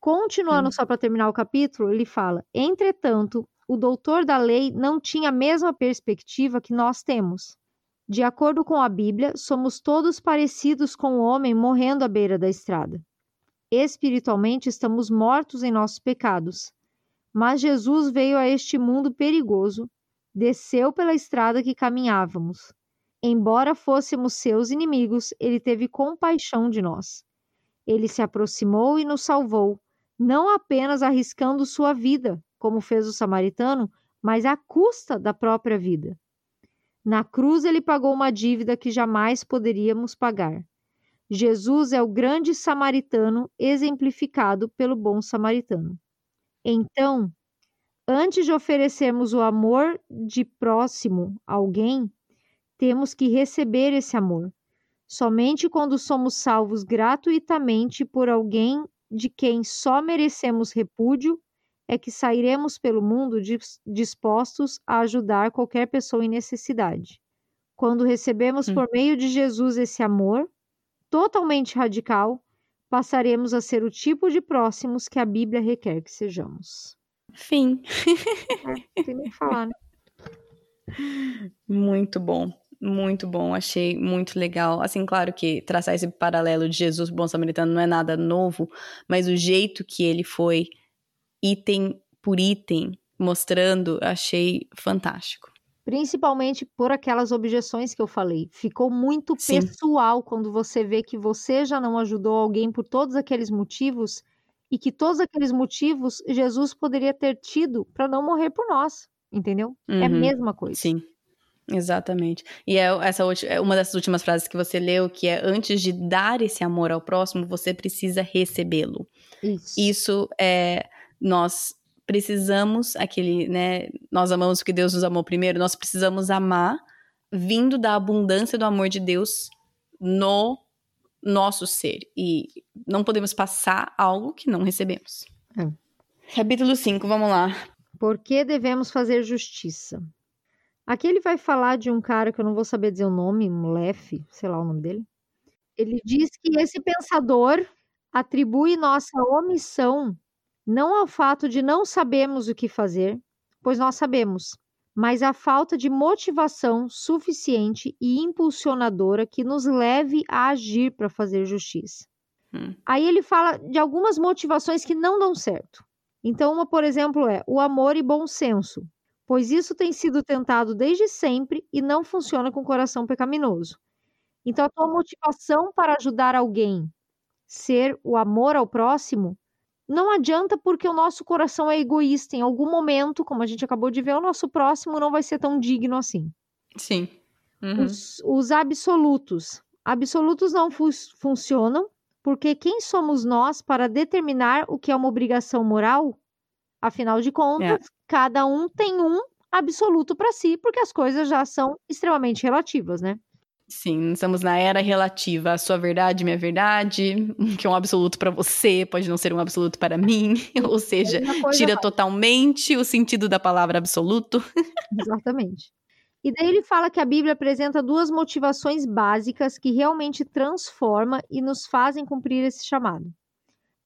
Continuando Hum. só para terminar o capítulo, ele fala: entretanto, o doutor da lei não tinha a mesma perspectiva que nós temos. De acordo com a Bíblia, somos todos parecidos com o homem morrendo à beira da estrada. Espiritualmente estamos mortos em nossos pecados. Mas Jesus veio a este mundo perigoso, desceu pela estrada que caminhávamos. Embora fôssemos seus inimigos, ele teve compaixão de nós. Ele se aproximou e nos salvou, não apenas arriscando sua vida, como fez o samaritano, mas à custa da própria vida. Na cruz, ele pagou uma dívida que jamais poderíamos pagar. Jesus é o grande samaritano exemplificado pelo bom samaritano. Então, antes de oferecermos o amor de próximo a alguém, temos que receber esse amor. Somente quando somos salvos gratuitamente por alguém de quem só merecemos repúdio é que sairemos pelo mundo dispostos a ajudar qualquer pessoa em necessidade. Quando recebemos hum. por meio de Jesus esse amor, totalmente radical, passaremos a ser o tipo de próximos que a Bíblia requer que sejamos. Fim. É, tem nem que falar, né? Muito bom. Muito bom, achei muito legal. Assim, claro que traçar esse paralelo de Jesus bom samaritano não é nada novo, mas o jeito que ele foi item por item mostrando, achei fantástico. Principalmente por aquelas objeções que eu falei. Ficou muito Sim. pessoal quando você vê que você já não ajudou alguém por todos aqueles motivos e que todos aqueles motivos Jesus poderia ter tido para não morrer por nós, entendeu? Uhum. É a uhum. mesma coisa. Sim. Exatamente. E é essa é uma dessas últimas frases que você leu, que é antes de dar esse amor ao próximo, você precisa recebê-lo. Isso. Isso é nós precisamos aquele, né, nós amamos porque Deus nos amou primeiro, nós precisamos amar vindo da abundância do amor de Deus no nosso ser e não podemos passar algo que não recebemos. É. Capítulo 5, vamos lá. Por que devemos fazer justiça? Aqui ele vai falar de um cara que eu não vou saber dizer o nome, um Lef, sei lá o nome dele. Ele diz que esse pensador atribui nossa omissão não ao fato de não sabermos o que fazer, pois nós sabemos, mas à falta de motivação suficiente e impulsionadora que nos leve a agir para fazer justiça. Hum. Aí ele fala de algumas motivações que não dão certo. Então, uma, por exemplo, é o amor e bom senso, pois isso tem sido tentado desde sempre e não funciona com o coração pecaminoso. Então, a tua motivação para ajudar alguém ser o amor ao próximo não adianta porque o nosso coração é egoísta. Em algum momento, como a gente acabou de ver, o nosso próximo não vai ser tão digno assim. Sim. Uhum. Os, os, absolutos. Absolutos não fu funcionam porque quem somos nós para determinar o que é uma obrigação moral? Afinal de contas, é. cada um tem um absoluto para si, porque as coisas já são extremamente relativas, né? Sim, estamos na era relativa. A sua verdade, minha verdade, que é um absoluto para você, pode não ser um absoluto para mim. Ou seja, tira totalmente o sentido da palavra absoluto. Exatamente. E daí ele fala que a Bíblia apresenta duas motivações básicas que realmente transformam e nos fazem cumprir esse chamado.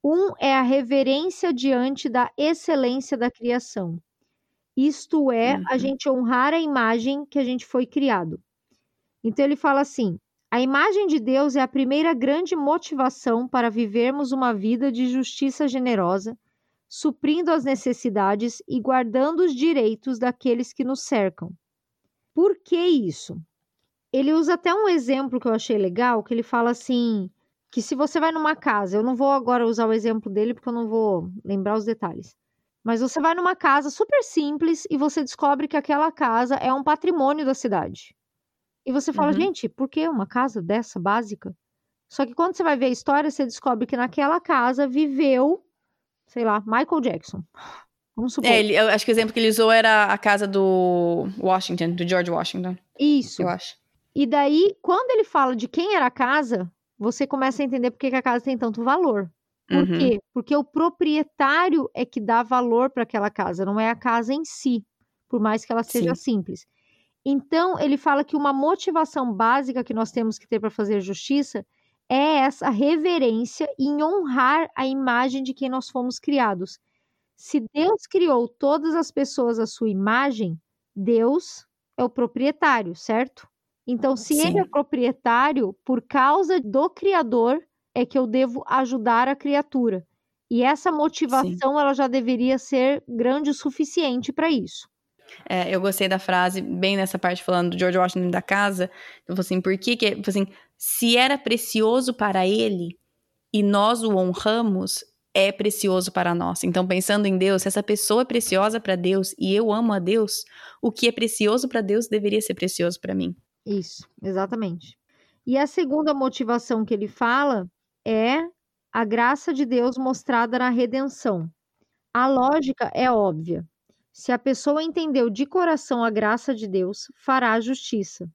Um é a reverência diante da excelência da criação. Isto é, uhum. a gente honrar a imagem que a gente foi criado. Então ele fala assim: a imagem de Deus é a primeira grande motivação para vivermos uma vida de justiça generosa, suprindo as necessidades e guardando os direitos daqueles que nos cercam. Por que isso? Ele usa até um exemplo que eu achei legal, que ele fala assim, que se você vai numa casa, eu não vou agora usar o exemplo dele porque eu não vou lembrar os detalhes. Mas você vai numa casa super simples e você descobre que aquela casa é um patrimônio da cidade. E você fala, uhum. gente, por que uma casa dessa básica? Só que quando você vai ver a história, você descobre que naquela casa viveu, sei lá, Michael Jackson. Vamos supor. É, ele, eu acho que o exemplo que ele usou era a casa do Washington, do George Washington. Isso. Eu acho. E daí, quando ele fala de quem era a casa, você começa a entender por que a casa tem tanto valor. Por uhum. quê? Porque o proprietário é que dá valor para aquela casa, não é a casa em si, por mais que ela seja Sim. simples. Então, ele fala que uma motivação básica que nós temos que ter para fazer justiça é essa reverência em honrar a imagem de quem nós fomos criados. Se Deus criou todas as pessoas à sua imagem, Deus é o proprietário, certo? Então, se Sim. ele é proprietário, por causa do Criador, é que eu devo ajudar a criatura. E essa motivação, Sim. ela já deveria ser grande o suficiente para isso. É, eu gostei da frase, bem nessa parte falando do George Washington da casa. Falei assim, por que que, assim, se era precioso para ele e nós o honramos, é precioso para nós. Então, pensando em Deus, se essa pessoa é preciosa para Deus e eu amo a Deus, o que é precioso para Deus deveria ser precioso para mim. Isso, exatamente. E a segunda motivação que ele fala é a graça de Deus mostrada na redenção. A lógica é óbvia. Se a pessoa entendeu de coração a graça de Deus, fará a justiça.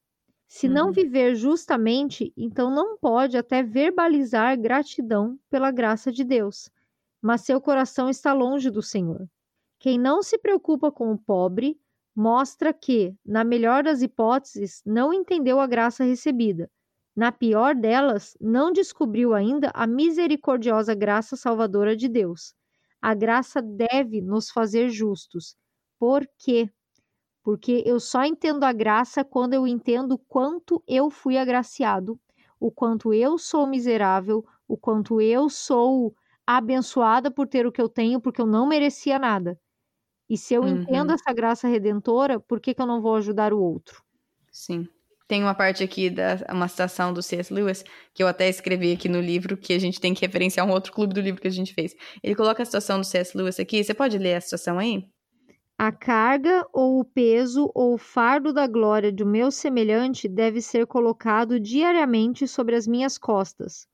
Se não uhum. viver justamente, então não pode até verbalizar gratidão pela graça de Deus, mas seu coração está longe do Senhor. Quem não se preocupa com o pobre mostra que, na melhor das hipóteses, não entendeu a graça recebida. Na pior delas, não descobriu ainda a misericordiosa graça salvadora de Deus. A graça deve nos fazer justos. Por quê? Porque eu só entendo a graça quando eu entendo quanto eu fui agraciado, o quanto eu sou miserável, o quanto eu sou abençoada por ter o que eu tenho, porque eu não merecia nada. E se eu uhum. entendo essa graça redentora, por que, que eu não vou ajudar o outro? Sim. Tem uma parte aqui da uma citação do C.S. Lewis que eu até escrevi aqui no livro que a gente tem que referenciar um outro clube do livro que a gente fez. Ele coloca a situação do C.S. Lewis aqui. Você pode ler a situação aí? A carga ou o peso ou o fardo da glória do meu semelhante deve ser colocado diariamente sobre as minhas costas.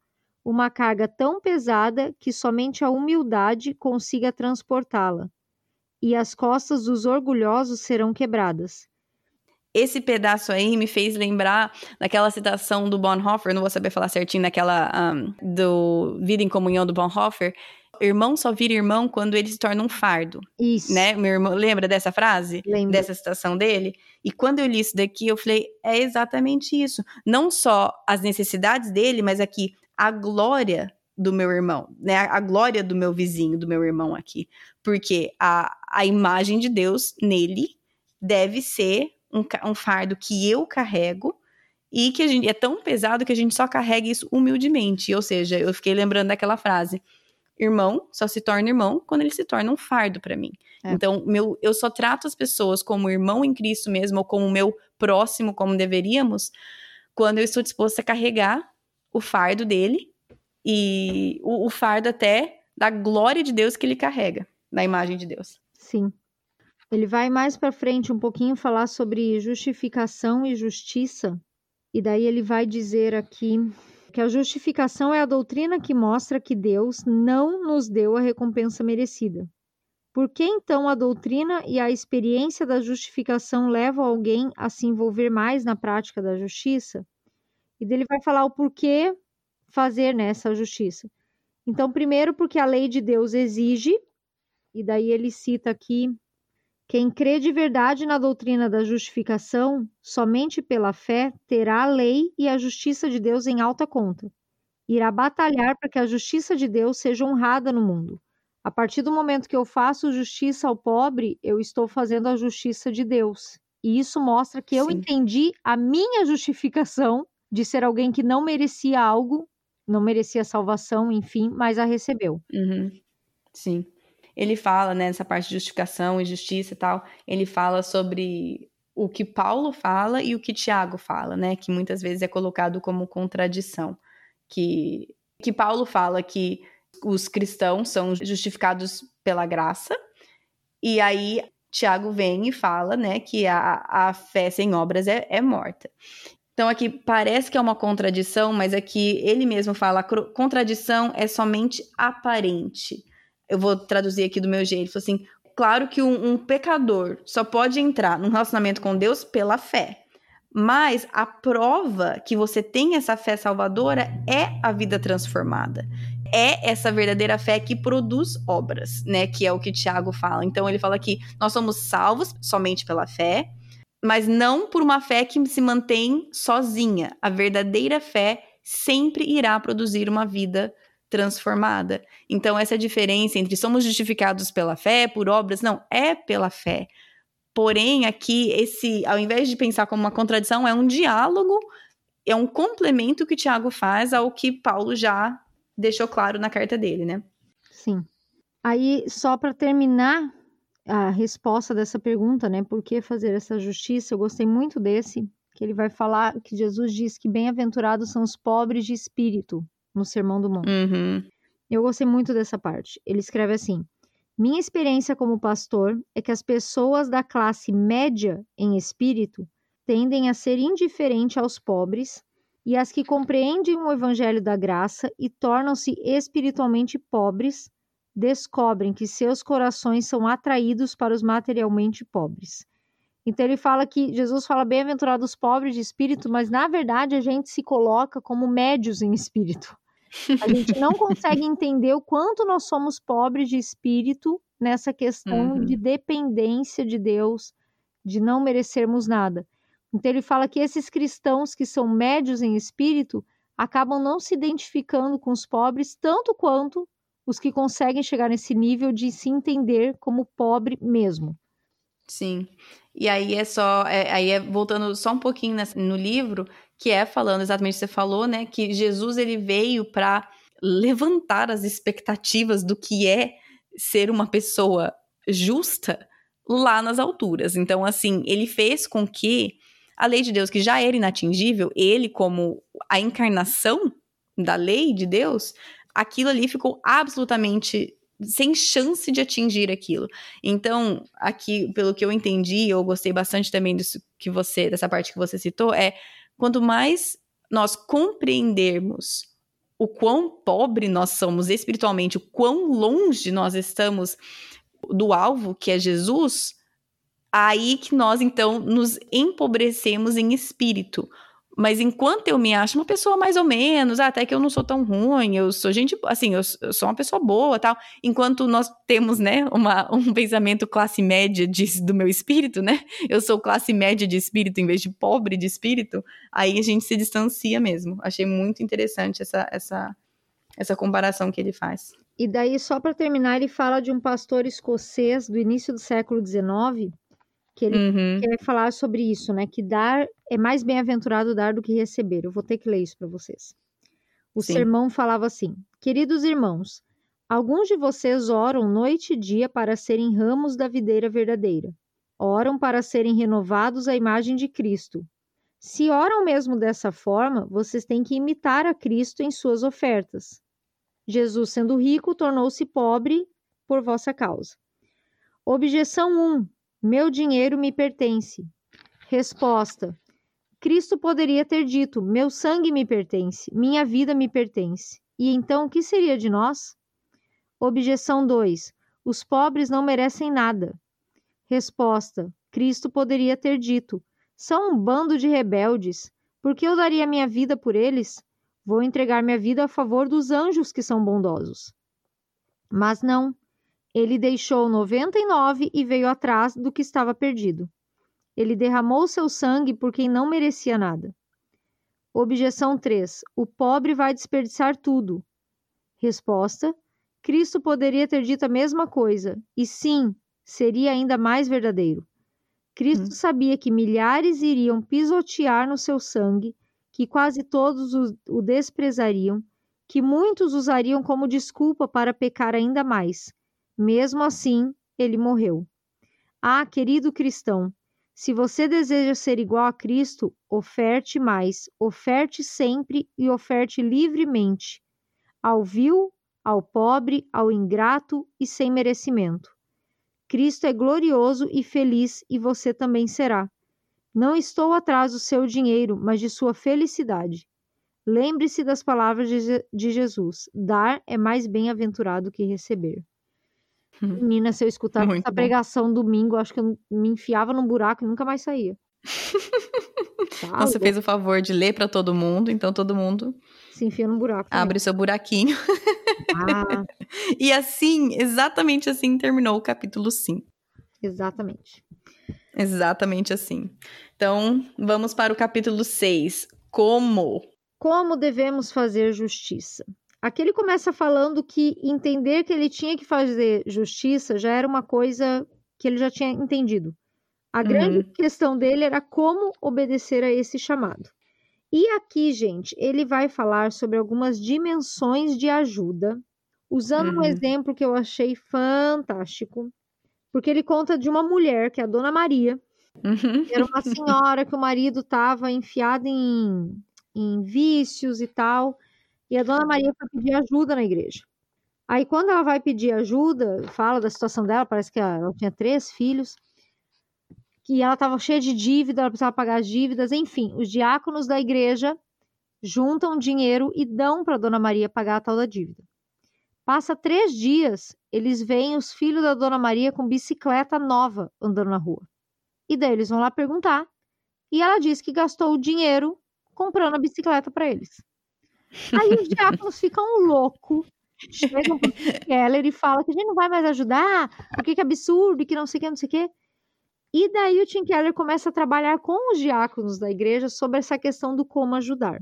Uma carga tão pesada que somente a humildade consiga transportá-la e as costas dos orgulhosos serão quebradas. Esse pedaço aí me fez lembrar daquela citação do Bonhoeffer, não vou saber falar certinho, daquela um, do Vida em Comunhão do Bonhoeffer. Irmão só vira irmão quando ele se torna um fardo. Isso. Né? Meu irmão, lembra dessa frase? Lembro. Dessa citação dele? E quando eu li isso daqui, eu falei, é exatamente isso. Não só as necessidades dele, mas aqui a glória do meu irmão, né? A glória do meu vizinho, do meu irmão aqui. Porque a, a imagem de Deus nele deve ser um, um fardo que eu carrego e que a gente é tão pesado que a gente só carrega isso humildemente. Ou seja, eu fiquei lembrando daquela frase: irmão só se torna irmão quando ele se torna um fardo para mim. É. Então, meu, eu só trato as pessoas como irmão em Cristo mesmo, ou como meu próximo, como deveríamos, quando eu estou disposta a carregar o fardo dele e o, o fardo até da glória de Deus que ele carrega, da imagem de Deus. Sim. Ele vai mais para frente um pouquinho falar sobre justificação e justiça, e daí ele vai dizer aqui que a justificação é a doutrina que mostra que Deus não nos deu a recompensa merecida. Por que então a doutrina e a experiência da justificação levam alguém a se envolver mais na prática da justiça? E dele vai falar o porquê fazer nessa justiça. Então, primeiro, porque a lei de Deus exige, e daí ele cita aqui: quem crê de verdade na doutrina da justificação, somente pela fé, terá a lei e a justiça de Deus em alta conta. Irá batalhar para que a justiça de Deus seja honrada no mundo. A partir do momento que eu faço justiça ao pobre, eu estou fazendo a justiça de Deus. E isso mostra que Sim. eu entendi a minha justificação de ser alguém que não merecia algo não merecia salvação, enfim, mas a recebeu. Uhum. Sim. Ele fala, né, nessa parte de justificação e justiça e tal, ele fala sobre o que Paulo fala e o que Tiago fala, né, que muitas vezes é colocado como contradição. Que, que Paulo fala que os cristãos são justificados pela graça, e aí Tiago vem e fala, né, que a, a fé sem obras é, é morta. Então aqui parece que é uma contradição, mas aqui ele mesmo fala contradição é somente aparente. Eu vou traduzir aqui do meu jeito, ele falou assim: claro que um, um pecador só pode entrar num relacionamento com Deus pela fé. Mas a prova que você tem essa fé salvadora é a vida transformada. É essa verdadeira fé que produz obras, né? Que é o que Tiago fala. Então ele fala que nós somos salvos somente pela fé, mas não por uma fé que se mantém sozinha. A verdadeira fé sempre irá produzir uma vida transformada. Então, essa diferença entre somos justificados pela fé, por obras, não, é pela fé. Porém, aqui, esse, ao invés de pensar como uma contradição, é um diálogo, é um complemento que Tiago faz ao que Paulo já deixou claro na carta dele, né? Sim. Aí, só para terminar a resposta dessa pergunta, né? Por que fazer essa justiça? Eu gostei muito desse, que ele vai falar que Jesus diz que bem-aventurados são os pobres de espírito, no Sermão do Monte. Uhum. Eu gostei muito dessa parte. Ele escreve assim: Minha experiência como pastor é que as pessoas da classe média em espírito tendem a ser indiferentes aos pobres e as que compreendem o evangelho da graça e tornam-se espiritualmente pobres descobrem que seus corações são atraídos para os materialmente pobres. Então ele fala que Jesus fala bem-aventurados pobres de espírito, mas na verdade a gente se coloca como médios em espírito. A gente não consegue entender o quanto nós somos pobres de espírito nessa questão Uhum. de dependência de Deus, de não merecermos nada. Então ele fala que esses cristãos que são médios em espírito acabam não se identificando com os pobres tanto quanto os que conseguem chegar nesse nível de se entender como pobre mesmo. Sim. E aí é só, é- aí é voltando só um pouquinho nessa- no livro, que é falando exatamente o que você falou, né? Que Jesus ele veio para levantar as expectativas do que é ser uma pessoa justa lá nas alturas. Então, assim, ele fez com que a lei de Deus, que já era inatingível, ele, como a encarnação da lei de Deus, aquilo ali ficou absolutamente sem chance de atingir aquilo. Então, aqui, pelo que eu entendi, eu gostei bastante também disso que você, dessa parte que você citou, é quanto mais nós compreendermos o quão pobre nós somos espiritualmente, o quão longe nós estamos do alvo, que é Jesus, aí que nós então nos empobrecemos em espírito. Mas enquanto eu me acho uma pessoa mais ou menos, ah, até que eu não sou tão ruim, eu sou gente, assim, eu, sou uma pessoa boa, tal. Enquanto nós temos, né, uma, um pensamento classe média de, do meu espírito, né? Eu sou classe média de espírito em vez de pobre de espírito, aí a gente se distancia mesmo. Achei muito interessante essa essa essa comparação que ele faz. E daí, só para terminar, ele fala de um pastor escocês do início do século XIX, que ele Uhum. quer falar sobre isso, né? Que dar é mais bem-aventurado dar do que receber. Eu vou ter que ler isso para vocês. O Sim. sermão falava assim: Queridos irmãos, alguns de vocês oram noite e dia para serem ramos da videira verdadeira. Oram para serem renovados à imagem de Cristo. Se oram mesmo dessa forma, vocês têm que imitar a Cristo em suas ofertas. Jesus, sendo rico, tornou-se pobre por vossa causa. Objeção 1. Meu dinheiro me pertence. Resposta: Cristo poderia ter dito: Meu sangue me pertence, minha vida me pertence. E então o que seria de nós? Objeção 2. Os pobres não merecem nada. Resposta: Cristo poderia ter dito: São um bando de rebeldes. Por que eu daria minha vida por eles? Vou entregar minha vida a favor dos anjos que são bondosos. Mas não. Ele deixou 99 e veio atrás do que estava perdido. Ele derramou seu sangue por quem não merecia nada. Objeção 3. O pobre vai desperdiçar tudo. Resposta: Cristo poderia ter dito a mesma coisa, e sim, seria ainda mais verdadeiro. Cristo Hum. sabia que milhares iriam pisotear no seu sangue, que quase todos o, o desprezariam, que muitos usariam como desculpa para pecar ainda mais. Mesmo assim, ele morreu. Ah, querido cristão, se você deseja ser igual a Cristo, oferte mais, oferte sempre e oferte livremente. Ao vil, ao pobre, ao ingrato e sem merecimento. Cristo é glorioso e feliz e você também será. Não estou atrás do seu dinheiro, mas de sua felicidade. Lembre-se das palavras de, Je- de Jesus: dar é mais bem-aventurado que receber. Hum. Menina, se eu escutava Muito essa bom. pregação domingo, acho que eu me enfiava num buraco e nunca mais saía. Tá você fez o favor de ler para todo mundo, então todo mundo Se enfia num buraco. também. abre o seu buraquinho. Ah, E assim, exatamente assim terminou o capítulo 5. exatamente. Exatamente assim. Então, vamos para o capítulo 6. Como? Como devemos fazer justiça? Aqui ele começa falando que entender que ele tinha que fazer justiça já era uma coisa que ele já tinha entendido. A grande Uhum. questão dele era como obedecer a esse chamado. E aqui, gente, ele vai falar sobre algumas dimensões de ajuda, usando uhum. um exemplo que eu achei fantástico, porque ele conta de uma mulher, que é a Dona Maria, uhum. era uma senhora que o marido estava enfiado em, em vícios e tal, e a Dona Maria foi pedir ajuda na igreja. Aí, quando ela vai pedir ajuda, fala da situação dela, parece que ela tinha três filhos, que ela estava cheia de dívida, ela precisava pagar as dívidas, enfim, os diáconos da igreja juntam dinheiro e dão para Dona Maria pagar a tal da dívida. Passa três dias, eles veem os filhos da Dona Maria com bicicleta nova andando na rua. E daí eles vão lá perguntar. E ela diz que gastou o dinheiro comprando a bicicleta para eles. Aí os diáconos ficam loucos, chegam pro Keller e falam que a gente não vai mais ajudar, porque que absurdo, que não sei o que, não sei o que. E daí o Tim Keller começa a trabalhar com os diáconos da igreja sobre essa questão do como ajudar.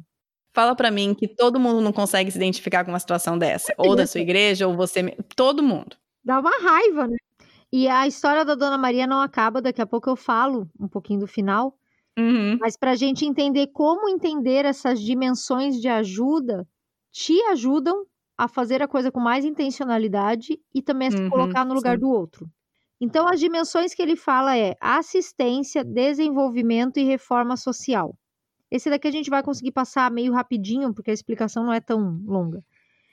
Fala para mim que todo mundo não consegue se identificar com uma situação dessa, ou da sua igreja, ou você, todo mundo. Dá uma raiva, né? E a história da Dona Maria não acaba, daqui a pouco eu falo um pouquinho do final. Uhum. Mas para a gente entender como entender essas dimensões de ajuda, te ajudam a fazer a coisa com mais intencionalidade e também a se uhum, colocar no lugar sim. do outro. Então, as dimensões que ele fala é assistência, desenvolvimento e reforma social. Esse daqui a gente vai conseguir passar meio rapidinho, porque a explicação não é tão longa.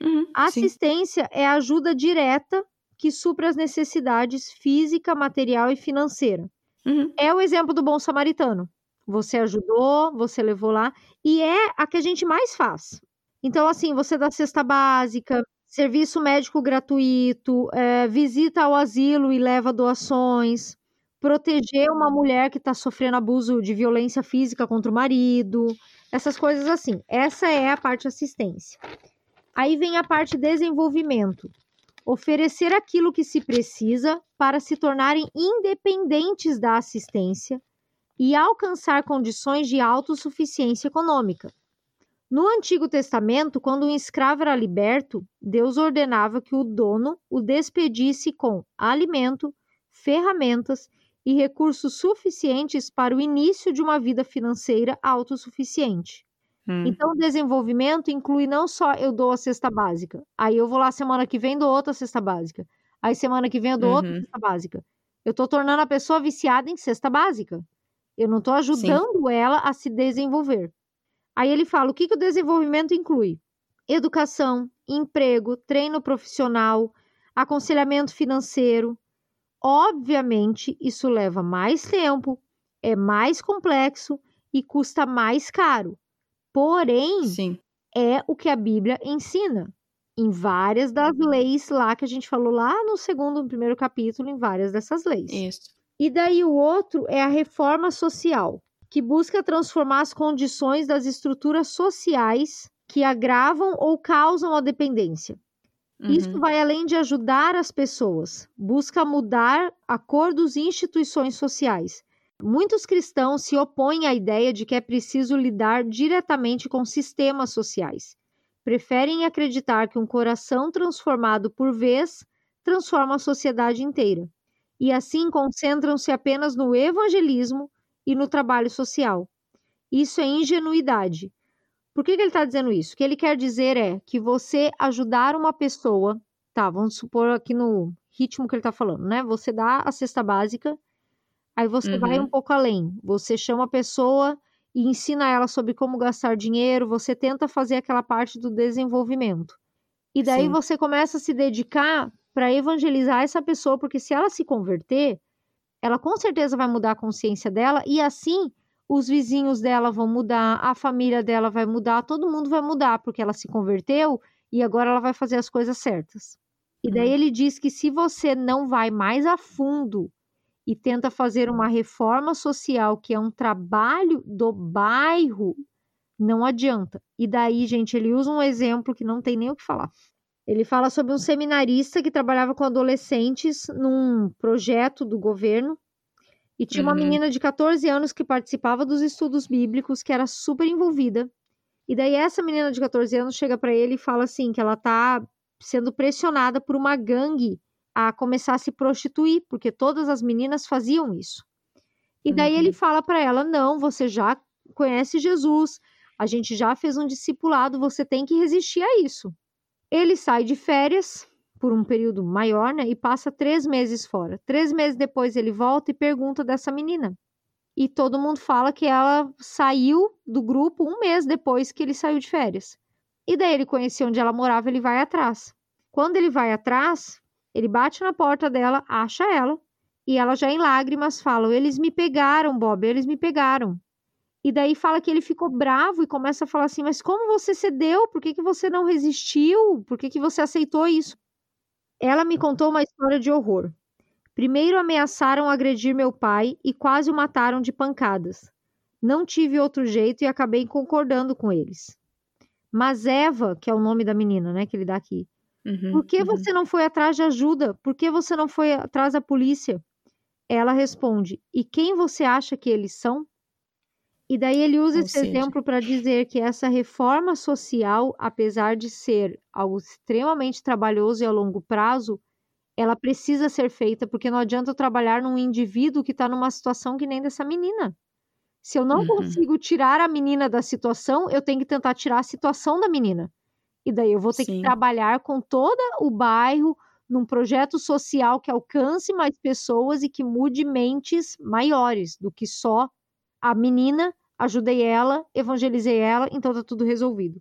Uhum, assistência sim. é ajuda direta que supra as necessidades física, material e financeira. Uhum. É o exemplo do bom samaritano. Você ajudou, você levou lá, e é a que a gente mais faz. Então, assim, você dá cesta básica, serviço médico gratuito, é, visita ao asilo e leva doações, proteger uma mulher que está sofrendo abuso de violência física contra o marido, essas coisas assim. Essa é a parte assistência. Aí vem a parte desenvolvimento. Oferecer aquilo que se precisa para se tornarem independentes da assistência e alcançar condições de autossuficiência econômica. No Antigo Testamento, quando um escravo era liberto, Deus ordenava que o dono o despedisse com alimento, ferramentas e recursos suficientes para o início de uma vida financeira autossuficiente. Hum. Então, o desenvolvimento inclui não só eu dou a cesta básica, aí eu vou lá semana que vem dou outra cesta básica, aí semana que vem eu dou uhum. outra cesta básica. Eu estou tornando a pessoa viciada em cesta básica. Eu não estou ajudando Sim. ela a se desenvolver. Aí ele fala: o que, que o desenvolvimento inclui? Educação, emprego, treino profissional, aconselhamento financeiro. Obviamente, isso leva mais tempo, é mais complexo e custa mais caro. Porém, Sim. é o que a Bíblia ensina. Em várias das leis lá que a gente falou lá no segundo, no primeiro capítulo, em várias dessas leis. Isso. E daí o outro é a reforma social que busca transformar as condições das estruturas sociais que agravam ou causam a dependência. Uhum. Isso vai além de ajudar as pessoas, busca mudar a cor dos instituições sociais. Muitos cristãos se opõem à ideia de que é preciso lidar diretamente com sistemas sociais. Preferem acreditar que um coração transformado por vez transforma a sociedade inteira. E assim concentram-se apenas no evangelismo e no trabalho social. Isso é ingenuidade. Por que, que ele está dizendo isso? O que ele quer dizer é que você ajudar uma pessoa, tá? Vamos supor aqui no ritmo que ele está falando, né? Você dá a cesta básica, aí você uhum. vai um pouco além. Você chama a pessoa e ensina ela sobre como gastar dinheiro, você tenta fazer aquela parte do desenvolvimento. E daí Sim. você começa a se dedicar para evangelizar essa pessoa, porque se ela se converter, ela com certeza vai mudar a consciência dela e assim os vizinhos dela vão mudar, a família dela vai mudar, todo mundo vai mudar porque ela se converteu e agora ela vai fazer as coisas certas. E daí hum. ele diz que se você não vai mais a fundo e tenta fazer uma reforma social, que é um trabalho do bairro, não adianta. E daí, gente, ele usa um exemplo que não tem nem o que falar. Ele fala sobre um seminarista que trabalhava com adolescentes num projeto do governo. E tinha uma uhum. menina de 14 anos que participava dos estudos bíblicos, que era super envolvida. E daí essa menina de 14 anos chega para ele e fala assim que ela tá sendo pressionada por uma gangue a começar a se prostituir, porque todas as meninas faziam isso. E daí uhum. ele fala para ela: "Não, você já conhece Jesus, A gente já fez um discipulado, você tem que resistir a isso. Ele sai de férias por um período maior, né? E passa três meses fora. Três meses depois ele volta e pergunta dessa menina. E todo mundo fala que ela saiu do grupo um mês depois que ele saiu de férias. E daí ele conheceu onde ela morava, ele vai atrás. Quando ele vai atrás, ele bate na porta dela, acha ela, e ela já em lágrimas fala: Eles me pegaram, Bob, eles me pegaram. E daí fala que ele ficou bravo e começa a falar assim: Mas como você cedeu? Por que, que você não resistiu? Por que, que você aceitou isso? Ela me contou uma história de horror. Primeiro ameaçaram agredir meu pai e quase o mataram de pancadas. Não tive outro jeito e acabei concordando com eles. Mas Eva, que é o nome da menina, né, que ele dá aqui, uhum, por que uhum. você não foi atrás de ajuda? Por que você não foi atrás da polícia? Ela responde: E quem você acha que eles são? E daí ele usa Ou esse seja... exemplo para dizer que essa reforma social, apesar de ser algo extremamente trabalhoso e a longo prazo, ela precisa ser feita, porque não adianta eu trabalhar num indivíduo que está numa situação que nem dessa menina. Se eu não uhum. consigo tirar a menina da situação, eu tenho que tentar tirar a situação da menina. E daí eu vou ter Sim. que trabalhar com todo o bairro num projeto social que alcance mais pessoas e que mude mentes maiores do que só a menina, ajudei ela, evangelizei ela, então tá tudo resolvido.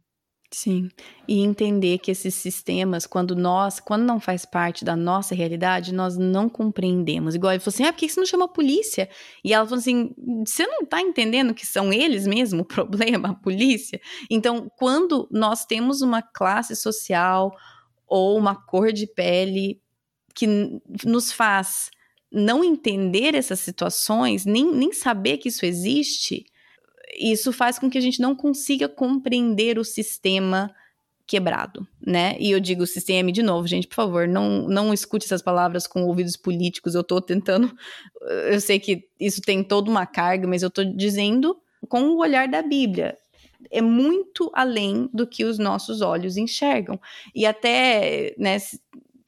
Sim, e entender que esses sistemas, quando nós, quando não faz parte da nossa realidade, nós não compreendemos. Igual ele falou assim: ah, por que você não chama a polícia? E ela falou assim: você não tá entendendo que são eles mesmo o problema, a polícia? Então, quando nós temos uma classe social ou uma cor de pele que nos faz não entender essas situações, nem, nem saber que isso existe, isso faz com que a gente não consiga compreender o sistema quebrado, né? E eu digo sistema de novo, gente, por favor, não, não escute essas palavras com ouvidos políticos. Eu tô tentando, eu sei que isso tem toda uma carga, mas eu tô dizendo com o olhar da Bíblia. É muito além do que os nossos olhos enxergam. E até, né,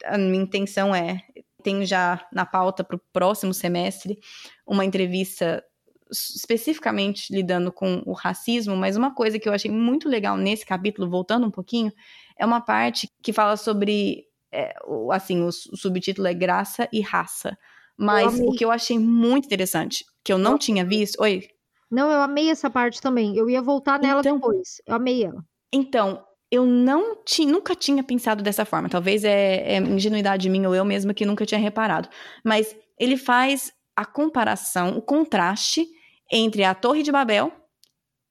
a minha intenção é tenho já na pauta para o próximo semestre uma entrevista especificamente lidando com o racismo, mas uma coisa que eu achei muito legal nesse capítulo, voltando um pouquinho, é uma parte que fala sobre, é, o, assim, o, o, subtítulo é Graça e Raça. Mas o que eu achei muito interessante, que eu não eu tinha visto. Oi? Não, eu amei essa parte também. Eu ia voltar nela então, depois. Eu amei ela. Então, eu não tinha, nunca tinha pensado dessa forma. Talvez é, é ingenuidade minha ou eu mesma que nunca tinha reparado. Mas ele faz a comparação, o contraste entre a Torre de Babel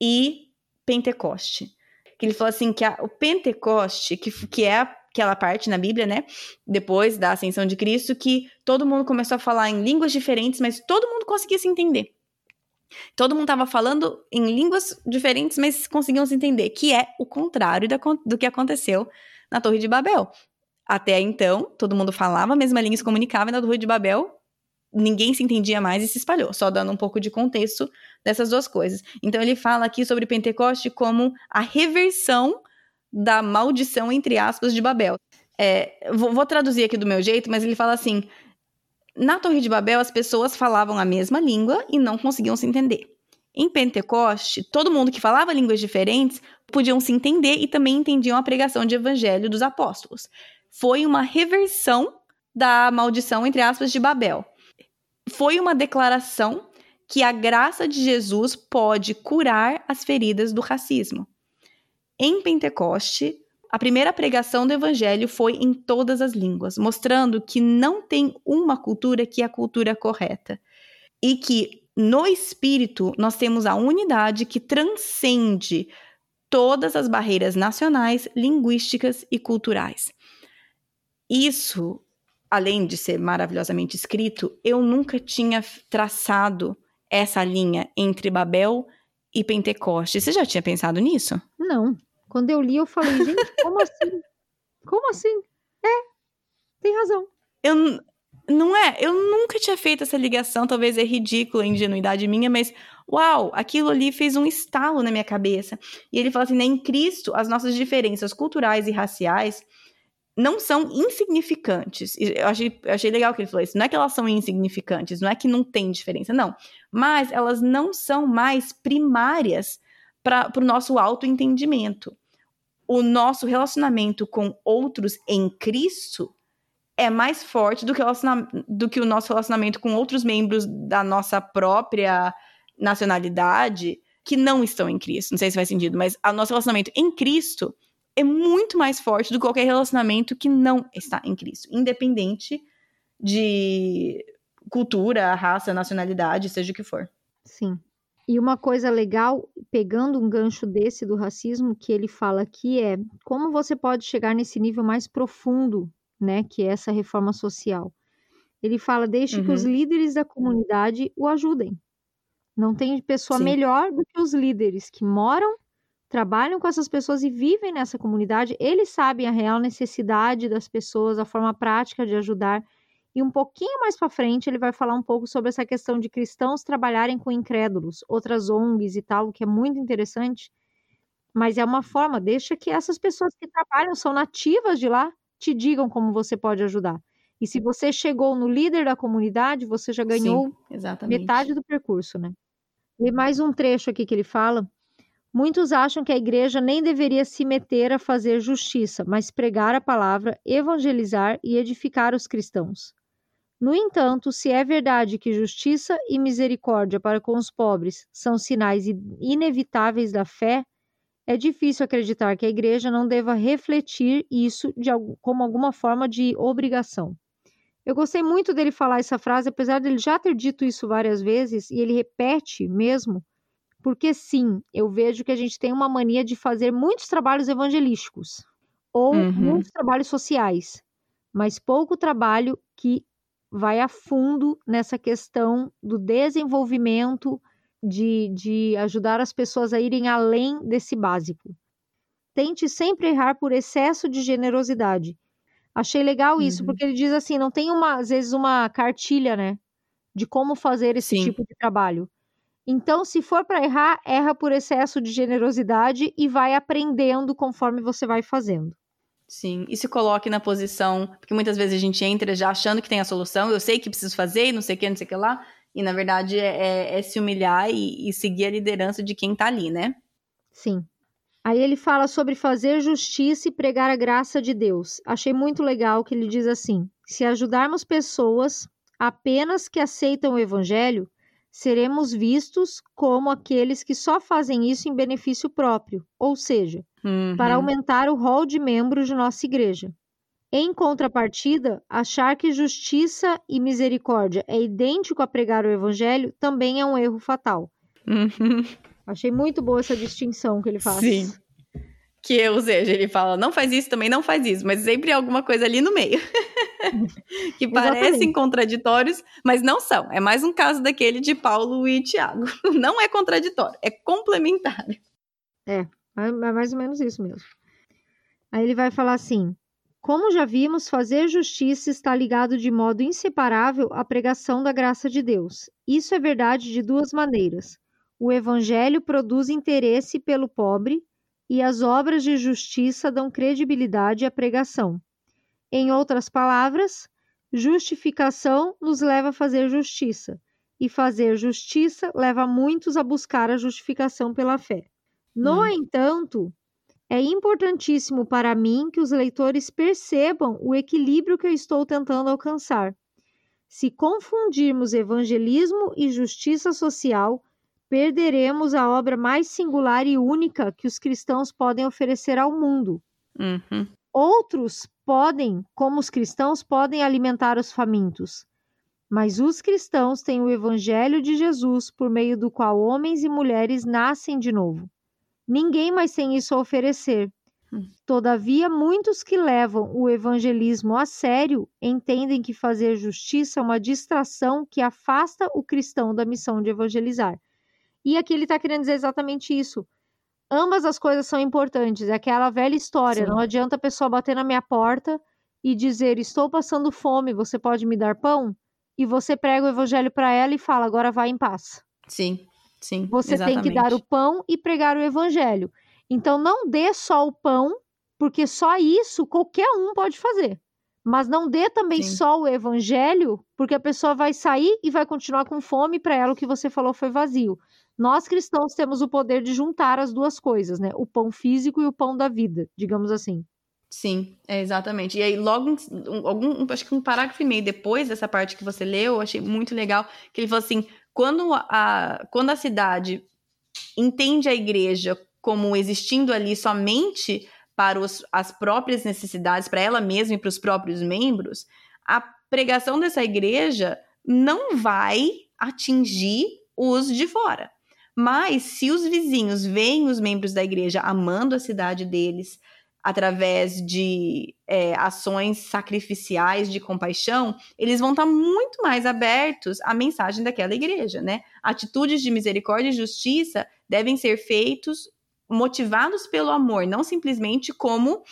e Pentecoste. Que ele falou assim que a, o Pentecoste, que, que é aquela parte na Bíblia, né? Depois da ascensão de Cristo, que todo mundo começou a falar em línguas diferentes, mas todo mundo conseguia se entender. Todo mundo estava falando em línguas diferentes, mas conseguiam se entender, que é o contrário do que aconteceu na Torre de Babel. Até então, todo mundo falava a mesma língua e se comunicava, e na Torre de Babel, ninguém se entendia mais e se espalhou, só dando um pouco de contexto dessas duas coisas. Então, ele fala aqui sobre Pentecoste como a reversão da maldição, entre aspas, de Babel. É, vou, vou traduzir aqui do meu jeito, mas ele fala assim: na Torre de Babel, as pessoas falavam a mesma língua e não conseguiam se entender. Em Pentecoste, todo mundo que falava línguas diferentes podiam se entender e também entendiam a pregação de evangelho dos apóstolos. Foi uma reversão da maldição, entre aspas, de Babel. Foi uma declaração que a graça de Jesus pode curar as feridas do racismo. Em Pentecoste, a primeira pregação do evangelho foi em todas as línguas, mostrando que não tem uma cultura que é a cultura correta. E que no espírito nós temos a unidade que transcende todas as barreiras nacionais, linguísticas e culturais. Isso, além de ser maravilhosamente escrito, eu nunca tinha traçado essa linha entre Babel e Pentecoste. Você já tinha pensado nisso? Não. Quando eu li, eu falei, gente, como assim? Como assim? É, tem razão. Eu não é, eu nunca tinha feito essa ligação, talvez é ridícula a ingenuidade minha, mas uau, aquilo ali fez um estalo na minha cabeça. E ele fala assim, né, em Cristo, as nossas diferenças culturais e raciais não são insignificantes. Eu achei, eu achei legal que ele falou isso. Não é que elas são insignificantes, não é que não tem diferença, não. Mas elas não são mais primárias para o nosso autoentendimento. O nosso relacionamento com outros em Cristo é mais forte do que, do que o nosso relacionamento com outros membros da nossa própria nacionalidade que não estão em Cristo. Não sei se faz sentido, mas o nosso relacionamento em Cristo é muito mais forte do que qualquer relacionamento que não está em Cristo, independente de cultura, raça, nacionalidade, seja o que for. Sim. E uma coisa legal, pegando um gancho desse do racismo, que ele fala aqui é como você pode chegar nesse nível mais profundo, né, que é essa reforma social. Ele fala, deixe uhum. que os uhum. líderes da comunidade o ajudem. Não tem pessoa Sim. melhor do que os líderes que moram, trabalham com essas pessoas e vivem nessa comunidade. Eles sabem a real necessidade das pessoas, a forma prática de ajudar. E um pouquinho mais para frente ele vai falar um pouco sobre essa questão de cristãos trabalharem com incrédulos, outras ONGs e tal, que é muito interessante. Mas é uma forma, deixa que essas pessoas que trabalham são nativas de lá, te digam como você pode ajudar. E se você chegou no líder da comunidade, você já ganhou Sim, metade do percurso, né? E mais um trecho aqui que ele fala. Muitos acham que a igreja nem deveria se meter a fazer justiça, mas pregar a palavra, evangelizar e edificar os cristãos. No entanto, se é verdade que justiça e misericórdia para com os pobres são sinais inevitáveis da fé, é difícil acreditar que a igreja não deva refletir isso de, como alguma forma de obrigação. Eu gostei muito dele falar essa frase, apesar dele já ter dito isso várias vezes, e ele repete mesmo, porque sim, eu vejo que a gente tem uma mania de fazer muitos trabalhos evangelísticos ou uhum. muitos trabalhos sociais, mas pouco trabalho que vai a fundo nessa questão do desenvolvimento, de, de ajudar as pessoas a irem além desse básico. Tente sempre errar por excesso de generosidade Achei legal isso, uhum. porque ele diz assim, não tem uma, às vezes uma cartilha, né, de como fazer esse Sim. tipo de trabalho. Então, se for para errar, erra por excesso de generosidade e vai aprendendo conforme você vai fazendo. Sim, e se coloque na posição, porque muitas vezes a gente entra já achando que tem a solução, eu sei que preciso fazer, não sei o que, não sei o que lá, e na verdade é, é, é se humilhar e, e seguir a liderança de quem tá ali, né? Sim. Aí ele fala sobre fazer justiça e pregar a graça de Deus. Achei muito legal que ele diz assim: se ajudarmos pessoas apenas que aceitam o evangelho, seremos vistos como aqueles que só fazem isso em benefício próprio, ou seja, uhum. para aumentar o rol de membros de nossa igreja. Em contrapartida, achar que justiça e misericórdia é idêntico a pregar o evangelho também é um erro fatal. Uhum. Achei muito boa essa distinção que ele faz. Sim. Que, ou seja, ele fala, não faz isso, também não faz isso, mas sempre alguma coisa ali no meio. que parecem contraditórios, mas não são. É mais um caso daquele de Paulo e Tiago. Não é contraditório, é complementar. É, é mais ou menos isso mesmo. Aí ele vai falar assim: como já vimos, fazer justiça está ligado de modo inseparável à pregação da graça de Deus. Isso é verdade de duas maneiras. O evangelho produz interesse pelo pobre e as obras de justiça dão credibilidade à pregação. Em outras palavras, justificação nos leva a fazer justiça, e fazer justiça leva muitos a buscar a justificação pela fé. No hum. entanto, é importantíssimo para mim que os leitores percebam o equilíbrio que eu estou tentando alcançar. Se confundirmos evangelismo e justiça social, perderemos a obra mais singular e única que os cristãos podem oferecer ao mundo. Uhum. Outros podem, como os cristãos, podem alimentar os famintos. Mas os cristãos têm o Evangelho de Jesus, por meio do qual homens e mulheres nascem de novo. Ninguém mais tem isso a oferecer. Hum. Todavia, muitos que levam o evangelismo a sério entendem que fazer justiça é uma distração que afasta o cristão da missão de evangelizar. E aqui ele está querendo dizer exatamente isso. Ambas as coisas são importantes. É aquela velha história. Sim. Não adianta a pessoa bater na minha porta e dizer: Estou passando fome, você pode me dar pão? E você prega o evangelho para ela e fala: Agora vai em paz. Sim, sim. Você exatamente. tem que dar o pão e pregar o evangelho. Então não dê só o pão, porque só isso qualquer um pode fazer. Mas não dê também Sim. só o evangelho, porque a pessoa vai sair e vai continuar com fome, para ela o que você falou foi vazio. Nós cristãos temos o poder de juntar as duas coisas, né? O pão físico e o pão da vida, digamos assim. Sim, é exatamente. E aí, logo, um, algum, acho que um parágrafo e meio depois dessa parte que você leu, eu achei muito legal, que ele falou assim, quando a, quando a cidade entende a igreja como existindo ali somente para os, as próprias necessidades, para ela mesma e para os próprios membros, a pregação dessa igreja não vai atingir os de fora. Mas se os vizinhos veem os membros da igreja amando a cidade deles, através de é, ações sacrificiais de compaixão, eles vão estar muito mais abertos à mensagem daquela igreja, né? Atitudes de misericórdia e justiça devem ser feitos motivados pelo amor, não simplesmente como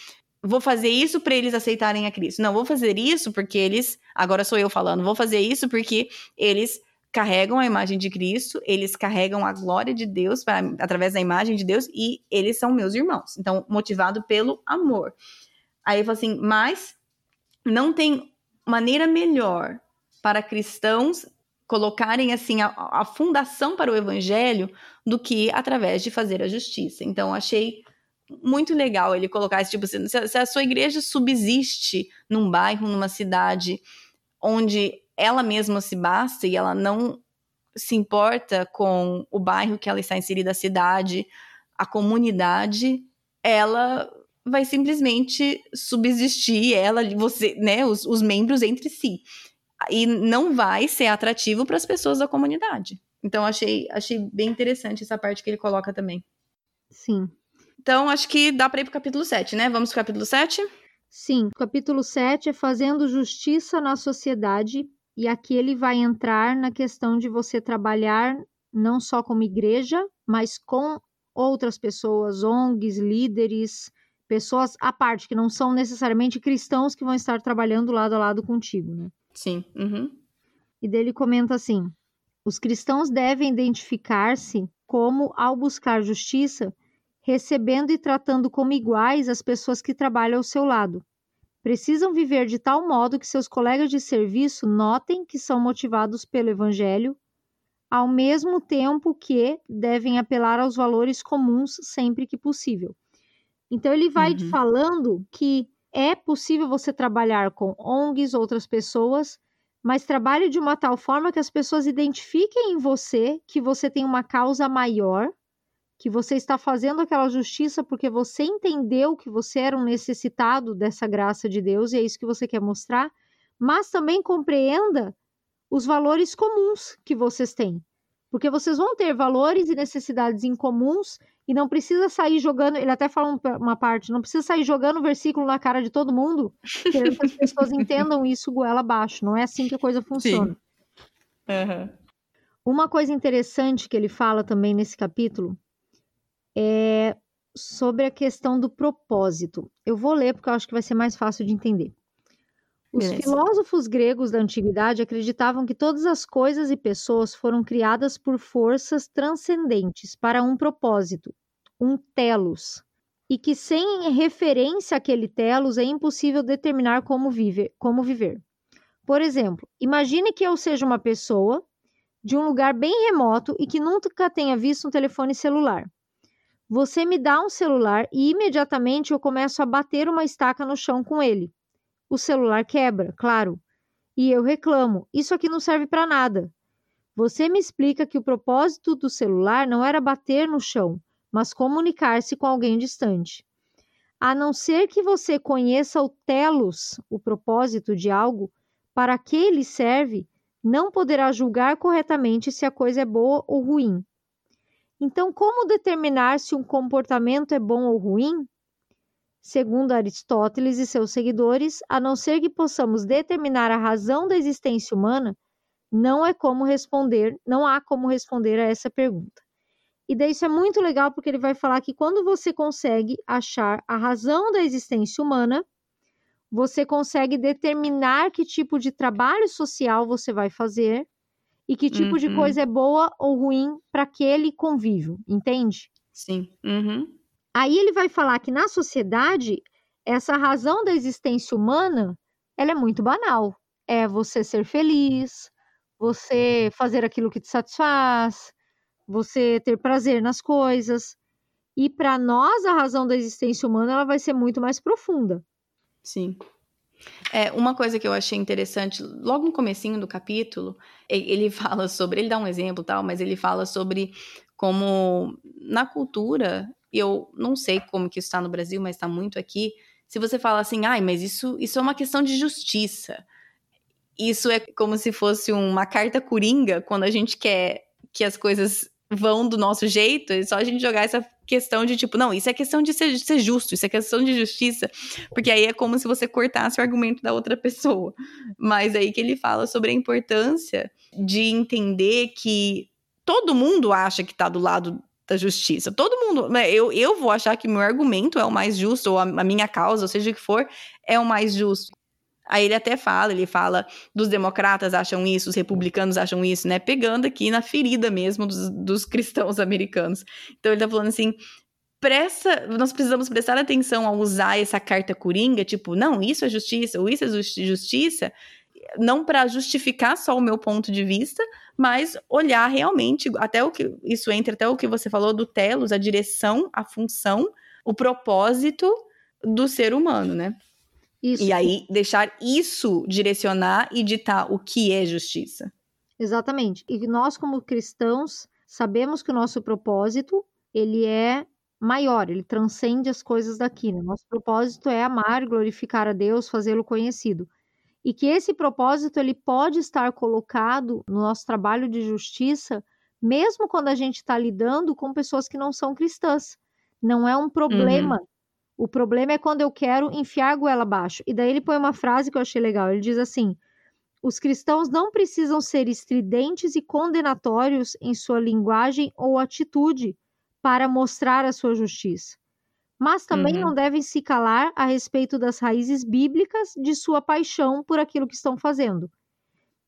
vou fazer isso para eles aceitarem a Cristo. Não, vou fazer isso porque eles, agora sou eu falando, vou fazer isso porque eles carregam a imagem de Cristo, eles carregam a glória de Deus pra, através da imagem de Deus e eles são meus irmãos. Então, motivado pelo amor. Aí eu falo assim, mas não tem maneira melhor para cristãos colocarem assim a, a, fundação para o evangelho do que através de fazer a justiça. Então achei muito legal ele colocar esse tipo se a sua igreja subsiste num bairro, numa cidade onde ela mesma se basta e ela não se importa com o bairro que ela está inserida, a cidade, a comunidade, ela vai simplesmente subsistir, ela, você, né, os, os membros entre si e não vai ser atrativo para as pessoas da comunidade. Então achei, achei bem interessante essa parte que ele coloca também. Sim. Então acho que dá para ir para o capítulo 7, né? Vamos para o capítulo 7? Sim, o capítulo 7 é fazendo justiça na sociedade e aqui ele vai entrar na questão de você trabalhar não só como igreja, mas com outras pessoas, ONGs, líderes, pessoas à parte, que não são necessariamente cristãos que vão estar trabalhando lado a lado contigo, né? Sim. Uhum. E dele comenta assim: os cristãos devem identificar-se como, ao buscar justiça, recebendo e tratando como iguais as pessoas que trabalham ao seu lado. Precisam viver de tal modo que seus colegas de serviço notem que são motivados pelo Evangelho, ao mesmo tempo que devem apelar aos valores comuns sempre que possível. Então, ele vai uhum. falando que é possível você trabalhar com ONGs, outras pessoas, mas trabalhe de uma tal forma que as pessoas identifiquem em você que você tem uma causa maior, que você está fazendo aquela justiça porque você entendeu que você era um necessitado dessa graça de Deus e é isso que você quer mostrar, mas também compreenda os valores comuns que vocês têm. Porque vocês vão ter valores e necessidades incomuns e não precisa sair jogando. Ele até fala uma parte: não precisa sair jogando versículo na cara de todo mundo, querendo que as pessoas entendam isso goela abaixo. Não é assim que a coisa funciona. Uhum. Uma coisa interessante que ele fala também nesse capítulo é sobre a questão do propósito. Eu vou ler porque eu acho que vai ser mais fácil de entender. Os Beleza. filósofos gregos da antiguidade acreditavam que todas as coisas e pessoas foram criadas por forças transcendentes para um propósito, um telos, e que sem referência àquele telos é impossível determinar como viver, como viver. Por exemplo, imagine que eu seja uma pessoa de um lugar bem remoto e que nunca tenha visto um telefone celular. Você me dá um celular e imediatamente eu começo a bater uma estaca no chão com ele. O celular quebra, claro. E eu reclamo: isso aqui não serve para nada. Você me explica que o propósito do celular não era bater no chão, mas comunicar-se com alguém distante. A não ser que você conheça o telos, o propósito de algo, para que ele serve, não poderá julgar corretamente se a coisa é boa ou ruim. Então, como determinar se um comportamento é bom ou ruim? Segundo Aristóteles e seus seguidores, a não ser que possamos determinar a razão da existência humana, não é como responder, não há como responder a essa pergunta. E daí isso é muito legal porque ele vai falar que quando você consegue achar a razão da existência humana, você consegue determinar que tipo de trabalho social você vai fazer e que tipo uhum. de coisa é boa ou ruim para aquele convívio, entende? Sim. Uhum. Aí ele vai falar que na sociedade, essa razão da existência humana ela é muito banal. É você ser feliz, você fazer aquilo que te satisfaz, você ter prazer nas coisas. E para nós, a razão da existência humana ela vai ser muito mais profunda. Sim. É, uma coisa que eu achei interessante, logo no comecinho do capítulo, ele fala sobre, ele dá um exemplo tal, mas ele fala sobre como na cultura, eu não sei como que isso está no Brasil, mas está muito aqui, se você fala assim, ai, mas isso, isso é uma questão de justiça. Isso é como se fosse uma carta coringa quando a gente quer que as coisas vão do nosso jeito, é só a gente jogar essa questão de tipo, não, isso é questão de ser, de ser, justo, isso é questão de justiça, porque aí é como se você cortasse o argumento da outra pessoa. Mas aí que ele fala sobre a importância de entender que todo mundo acha que tá do lado da justiça. Todo mundo, né, eu, eu vou achar que meu argumento é o mais justo, ou a, a minha causa, ou seja o que for, é o mais justo. Aí ele até fala, ele fala dos democratas acham isso, os republicanos acham isso, né? Pegando aqui na ferida mesmo dos, dos cristãos americanos. Então ele tá falando assim, presta, nós precisamos prestar atenção ao usar essa carta coringa, tipo, não, isso é justiça, ou isso é justiça, não para justificar só o meu ponto de vista, mas olhar realmente, até o que isso entra até o que você falou do telos, a direção, a função, o propósito do ser humano, né? Isso. E aí deixar isso direcionar e ditar o que é justiça. Exatamente. E nós como cristãos sabemos que o nosso propósito, ele é maior, ele transcende as coisas daqui. Né? Nosso propósito é amar, glorificar a Deus, fazê-lo conhecido. E que esse propósito ele pode estar colocado no nosso trabalho de justiça, mesmo quando a gente está lidando com pessoas que não são cristãs. Não é um problema uhum. O problema é quando eu quero enfiar a goela abaixo. E daí ele põe uma frase que eu achei legal. Ele diz assim: os cristãos não precisam ser estridentes e condenatórios em sua linguagem ou atitude para mostrar a sua justiça. Mas também uhum. não devem se calar a respeito das raízes bíblicas de sua paixão por aquilo que estão fazendo.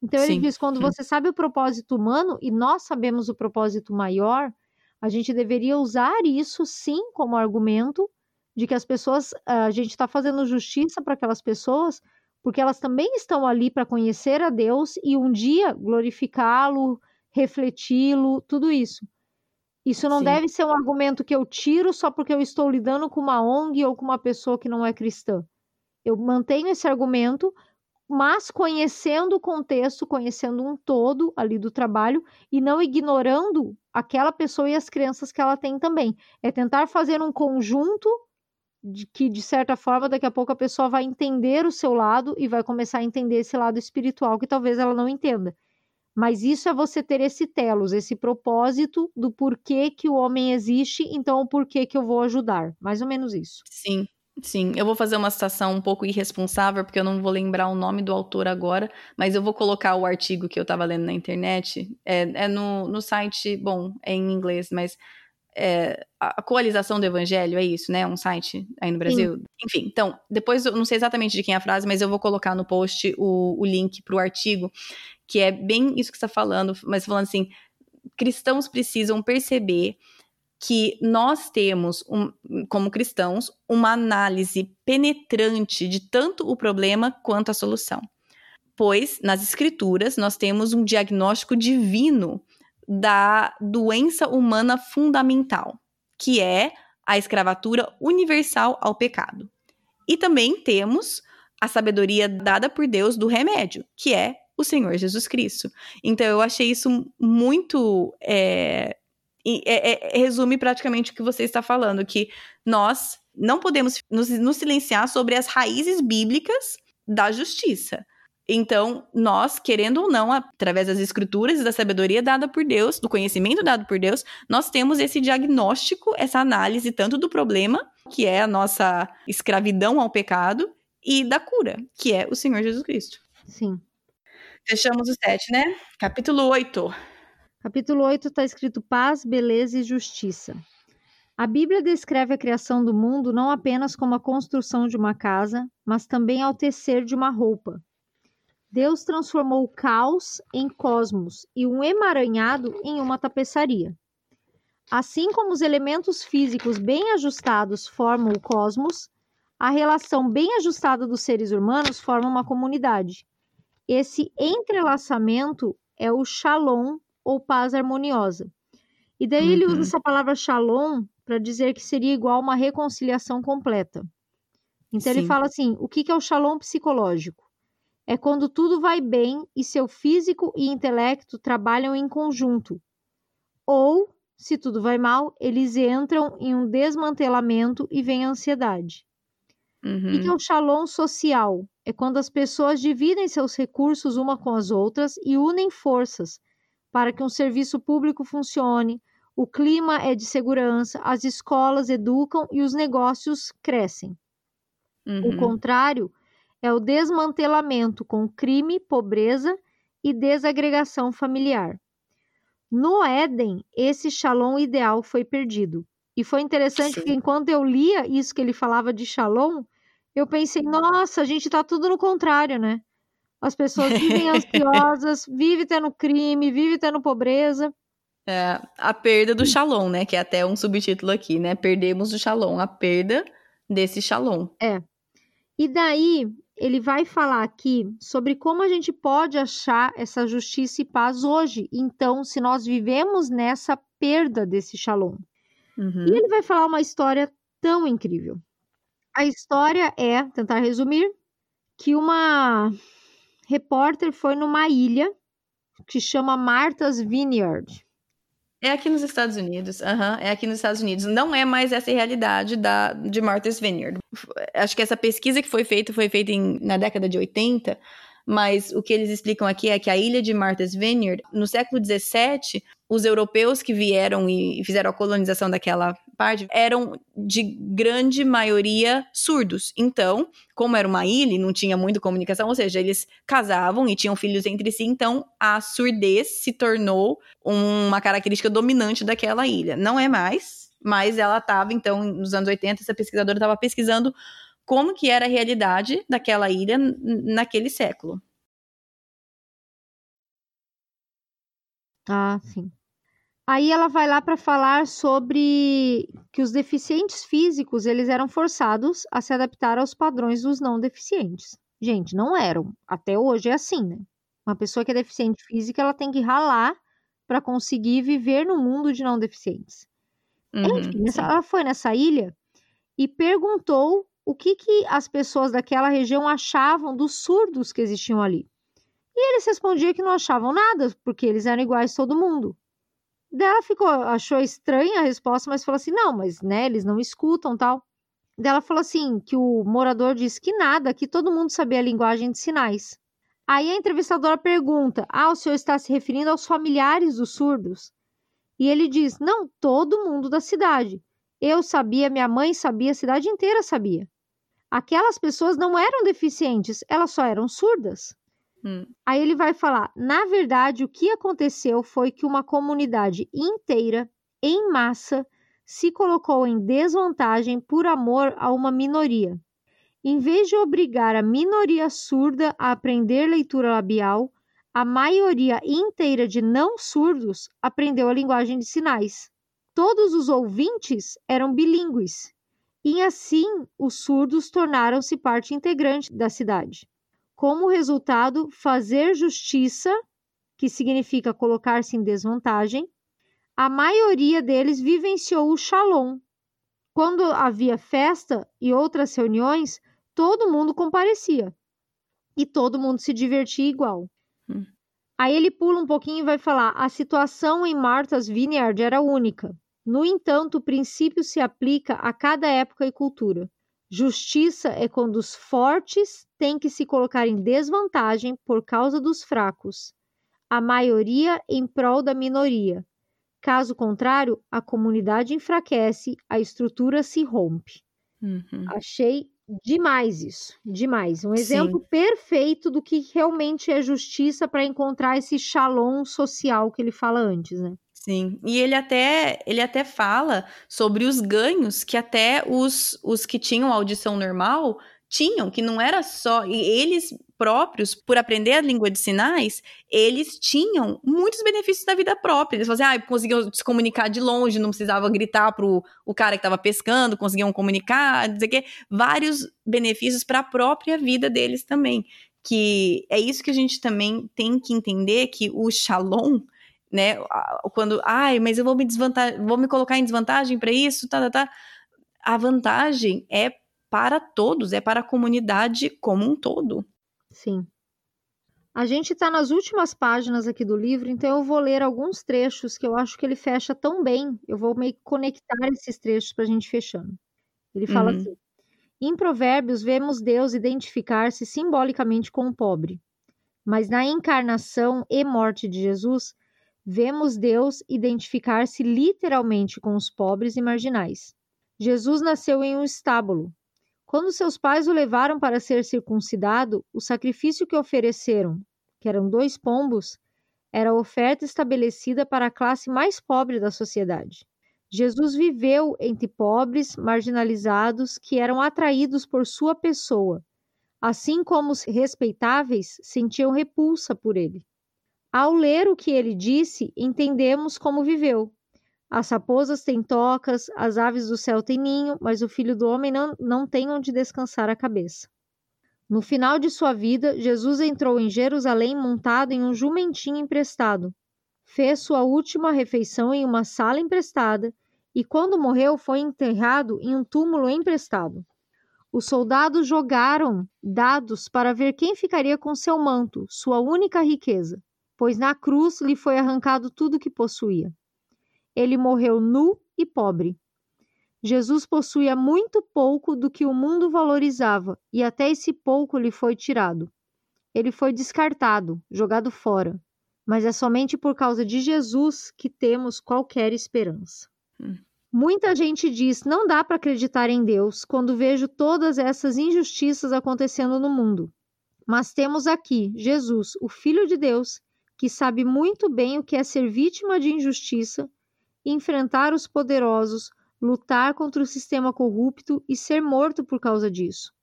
Então ele sim, diz: quando você sabe o propósito humano e nós sabemos o propósito maior, a gente deveria usar isso sim como argumento de que as pessoas, a gente está fazendo justiça para aquelas pessoas, porque elas também estão ali para conhecer a Deus e um dia glorificá-lo, refleti-lo, tudo isso. Isso não Sim. deve ser um argumento que eu tiro só porque eu estou lidando com uma ONG ou com uma pessoa que não é cristã. Eu mantenho esse argumento, mas conhecendo o contexto, conhecendo um todo ali do trabalho e não ignorando aquela pessoa e as crenças que ela tem também. É tentar fazer um conjunto de que, de certa forma, daqui a pouco a pessoa vai entender o seu lado e vai começar a entender esse lado espiritual que talvez ela não entenda. Mas isso é você ter esse telos, esse propósito do porquê que o homem existe, então o porquê que eu vou ajudar. Mais ou menos isso. Sim, Sim, eu vou fazer uma citação um pouco irresponsável, porque eu não vou lembrar o nome do autor agora, mas eu vou colocar o artigo que eu estava lendo na internet. É, é no, no site, bom, é em inglês, mas é, a coalização do evangelho, é isso, né? Um site aí no Brasil. Sim. Enfim, então, depois eu não sei exatamente de quem é a frase, mas eu vou colocar no post o, o link para o artigo, que é bem isso que você está falando, mas falando assim: cristãos precisam perceber que nós temos, um, como cristãos, uma análise penetrante de tanto o problema quanto a solução. Pois, nas escrituras, nós temos um diagnóstico divino da doença humana fundamental, que é a escravatura universal ao pecado. E também temos a sabedoria dada por Deus do remédio, que é o Senhor Jesus Cristo. Então eu achei isso muito. É, é, é, resume praticamente o que você está falando, que nós não podemos nos, nos silenciar sobre as raízes bíblicas da justiça. Então, nós, querendo ou não, através das escrituras e da sabedoria dada por Deus, do conhecimento dado por Deus, nós temos esse diagnóstico, essa análise tanto do problema, que é a nossa escravidão ao pecado, e da cura, que é o Senhor Jesus Cristo. Sim. Fechamos o sete, né? Capítulo 8. Capítulo 8 está escrito paz, beleza e justiça. A Bíblia descreve a criação do mundo não apenas como a construção de uma casa, mas também ao tecer de uma roupa. Deus transformou o caos em cosmos e um emaranhado em uma tapeçaria. Assim como os elementos físicos bem ajustados formam o cosmos, A relação bem ajustada dos seres humanos forma uma comunidade. Esse entrelaçamento é o shalom ou paz harmoniosa. E daí uhum. ele usa essa palavra shalom para dizer que seria igual uma reconciliação completa. Então Sim. ele fala assim: o que é o shalom psicológico? É quando tudo vai bem e seu físico e intelecto trabalham em conjunto. Ou, se tudo vai mal, eles entram em um desmantelamento e vem a ansiedade. Uhum. O que é o shalom social? É quando as pessoas dividem seus recursos uma com as outras e unem forças para que um serviço público funcione, o clima é de segurança, as escolas educam e os negócios crescem. Uhum. O contrário é o desmantelamento com crime, pobreza e desagregação familiar. No Éden, esse shalom ideal foi perdido. E foi interessante Sim. que enquanto eu lia isso que ele falava de shalom, eu pensei, nossa, a gente está tudo no contrário, né? As pessoas vivem ansiosas, vivem tendo crime, vivem tendo pobreza. É, a perda do shalom, né? Que é até um subtítulo aqui, né? Perdemos o shalom, a perda desse shalom. É. E daí, ele vai falar aqui sobre como a gente pode achar essa justiça e paz hoje. Então, se nós vivemos nessa perda desse shalom. Uhum. E ele vai falar uma história tão incrível. A história é, tentar resumir, que uma repórter foi numa ilha que chama Martha's Vineyard. É aqui nos Estados Unidos, uhum, é aqui nos Estados Unidos. Não é mais essa realidade da, de Martha's Vineyard. Acho que essa pesquisa que foi feita foi feita em, na década de 80, mas o que eles explicam aqui é que a ilha de Martha's Vineyard, no século 17, os europeus que vieram e fizeram a colonização daquela parte eram de grande maioria surdos. Então, como era uma ilha e não tinha muita comunicação, ou seja, eles casavam e tinham filhos entre si, então a surdez se tornou uma característica dominante daquela ilha. Não é mais, mas ela estava, então, nos anos 80, essa pesquisadora estava pesquisando como que era a realidade daquela ilha naquele século. Ah, sim. Aí ela vai lá para falar sobre que os deficientes físicos eles eram forçados a se adaptar aos padrões dos não deficientes. Gente, não eram. Até hoje é assim, né? Uma pessoa que é deficiente física, ela tem que ralar para conseguir viver no mundo de não deficientes. Uhum, Enfim, ela foi nessa ilha e perguntou o que, que as pessoas daquela região achavam dos surdos que existiam ali. E eles respondiam que não achavam nada, porque eles eram iguais a todo mundo. Dela ficou, achou estranha a resposta, mas falou assim: não, mas né, eles não escutam tal. Dela falou assim: que o morador disse que nada, que todo mundo sabia a linguagem de sinais. Aí a entrevistadora pergunta: ah, o senhor está se referindo aos familiares dos surdos? E ele diz: não, todo mundo da cidade. Eu sabia, minha mãe sabia, a cidade inteira sabia aquelas pessoas não eram deficientes, elas só eram surdas. Hum. Aí ele vai falar: na verdade, o que aconteceu foi que uma comunidade inteira, em massa, se colocou em desvantagem por amor a uma minoria. Em vez de obrigar a minoria surda a aprender leitura labial, a maioria inteira de não surdos aprendeu a linguagem de sinais. Todos os ouvintes eram bilíngues e assim os surdos tornaram-se parte integrante da cidade. Como resultado, fazer justiça, que significa colocar-se em desvantagem, a maioria deles vivenciou o shalom. Quando havia festa e outras reuniões, todo mundo comparecia e todo mundo se divertia igual. Hum. Aí ele pula um pouquinho e vai falar: a situação em Martha's Vineyard era única. No entanto, o princípio se aplica a cada época e cultura. Justiça é quando os fortes têm que se colocar em desvantagem por causa dos fracos, a maioria em prol da minoria. Caso contrário, a comunidade enfraquece, a estrutura se rompe. Uhum. Achei demais isso, demais. Um exemplo Sim. perfeito do que realmente é justiça para encontrar esse shalom social que ele fala antes, né? Sim, e ele até, ele até fala sobre os ganhos que até os, os que tinham audição normal tinham, que não era só. E eles próprios, por aprender a língua de sinais, eles tinham muitos benefícios da vida própria. Eles faziam, ah, conseguiam se comunicar de longe, não precisava gritar pro o cara que estava pescando, conseguiam comunicar, dizer que vários benefícios para a própria vida deles também. Que é isso que a gente também tem que entender que o shalom, né, quando, ai, mas eu vou me desvantagem, vou me colocar em desvantagem para isso, tá, tá, tá. A vantagem é para todos, é para a comunidade como um todo. Sim. A gente está nas últimas páginas aqui do livro, então eu vou ler alguns trechos que eu acho que ele fecha tão bem. Eu vou meio que conectar esses trechos para a gente fechando. Ele fala uhum. assim: em Provérbios, vemos Deus identificar-se simbolicamente com o pobre, mas na encarnação e morte de Jesus, vemos Deus identificar-se literalmente com os pobres e marginais. Jesus nasceu em um estábulo, quando seus pais o levaram para ser circuncidado, o sacrifício que ofereceram, que eram dois pombos, era a oferta estabelecida para a classe mais pobre da sociedade. Jesus viveu entre pobres, marginalizados, que eram atraídos por sua pessoa, assim como os respeitáveis sentiam repulsa por ele. Ao ler o que ele disse, entendemos como viveu, as raposas têm tocas, as aves do céu têm ninho, mas o filho do homem não, não tem onde descansar a cabeça. No final de sua vida, Jesus entrou em Jerusalém montado em um jumentinho emprestado. Fez sua última refeição em uma sala emprestada e, quando morreu, foi enterrado em um túmulo emprestado. Os soldados jogaram dados para ver quem ficaria com seu manto, sua única riqueza, pois na cruz lhe foi arrancado tudo o que possuía ele morreu nu e pobre. Jesus possuía muito pouco do que o mundo valorizava, e até esse pouco lhe foi tirado. Ele foi descartado, jogado fora. Mas é somente por causa de Jesus que temos qualquer esperança. Hum. Muita gente diz: não dá para acreditar em Deus quando vejo todas essas injustiças acontecendo no mundo. Mas temos aqui Jesus, o Filho de Deus, que sabe muito bem o que é ser vítima de injustiça enfrentar os poderosos, lutar contra o sistema corrupto e ser morto por causa disso.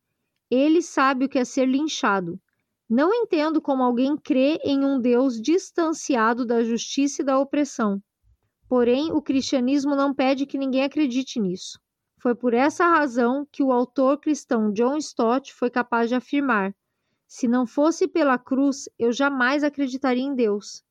Ele sabe o que é ser linchado. Não entendo como alguém crê em um Deus distanciado da justiça e da opressão. Porém, o cristianismo não pede que ninguém acredite nisso. Foi por essa razão que o autor cristão John Stott foi capaz de afirmar: se não fosse pela cruz, eu jamais acreditaria em Deus.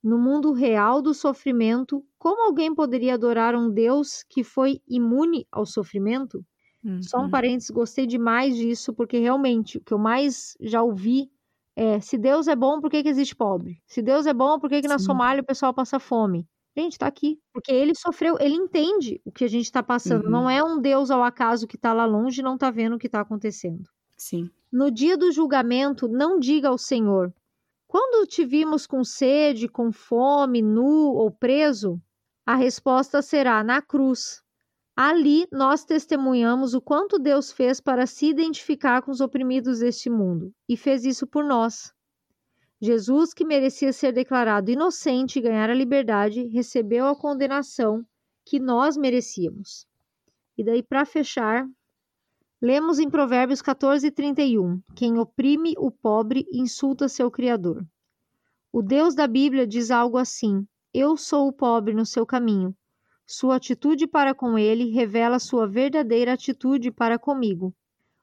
No mundo real do sofrimento, como alguém poderia adorar um Deus que foi imune ao sofrimento? Uhum. Só um uhum. parênteses, gostei demais disso, porque realmente o que eu mais já ouvi é: se Deus é bom, por que, que existe pobre? Se Deus é bom, por que, que na Somália o pessoal passa fome? Gente, tá aqui. Porque ele sofreu, ele entende o que a gente está passando. Uhum. Não é um Deus ao acaso que está lá longe e não está vendo o que está acontecendo. Sim. No dia do julgamento, não diga ao Senhor: quando te vimos com sede, com fome, nu ou preso, a resposta será na cruz. Ali nós testemunhamos o quanto Deus fez para se identificar com os oprimidos deste mundo, e fez isso por nós. Jesus, que merecia ser declarado inocente e ganhar a liberdade, recebeu a condenação que nós merecíamos. E daí, para fechar, Lemos em Provérbios 14, 31. Quem oprime o pobre insulta seu Criador. O Deus da Bíblia diz algo assim: Eu sou o pobre no seu caminho. Sua atitude para com ele revela sua verdadeira atitude para comigo.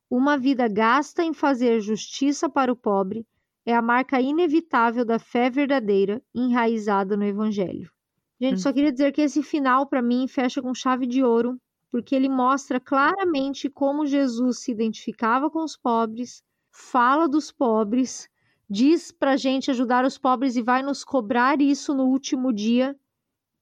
Uma vida gasta em fazer justiça para o pobre é a marca inevitável da fé verdadeira enraizada no Evangelho. Gente, hum. só queria dizer que esse final, para mim, fecha com chave de ouro porque ele mostra claramente como Jesus se identificava com os pobres, fala dos pobres, diz para a gente ajudar os pobres e vai nos cobrar isso no último dia.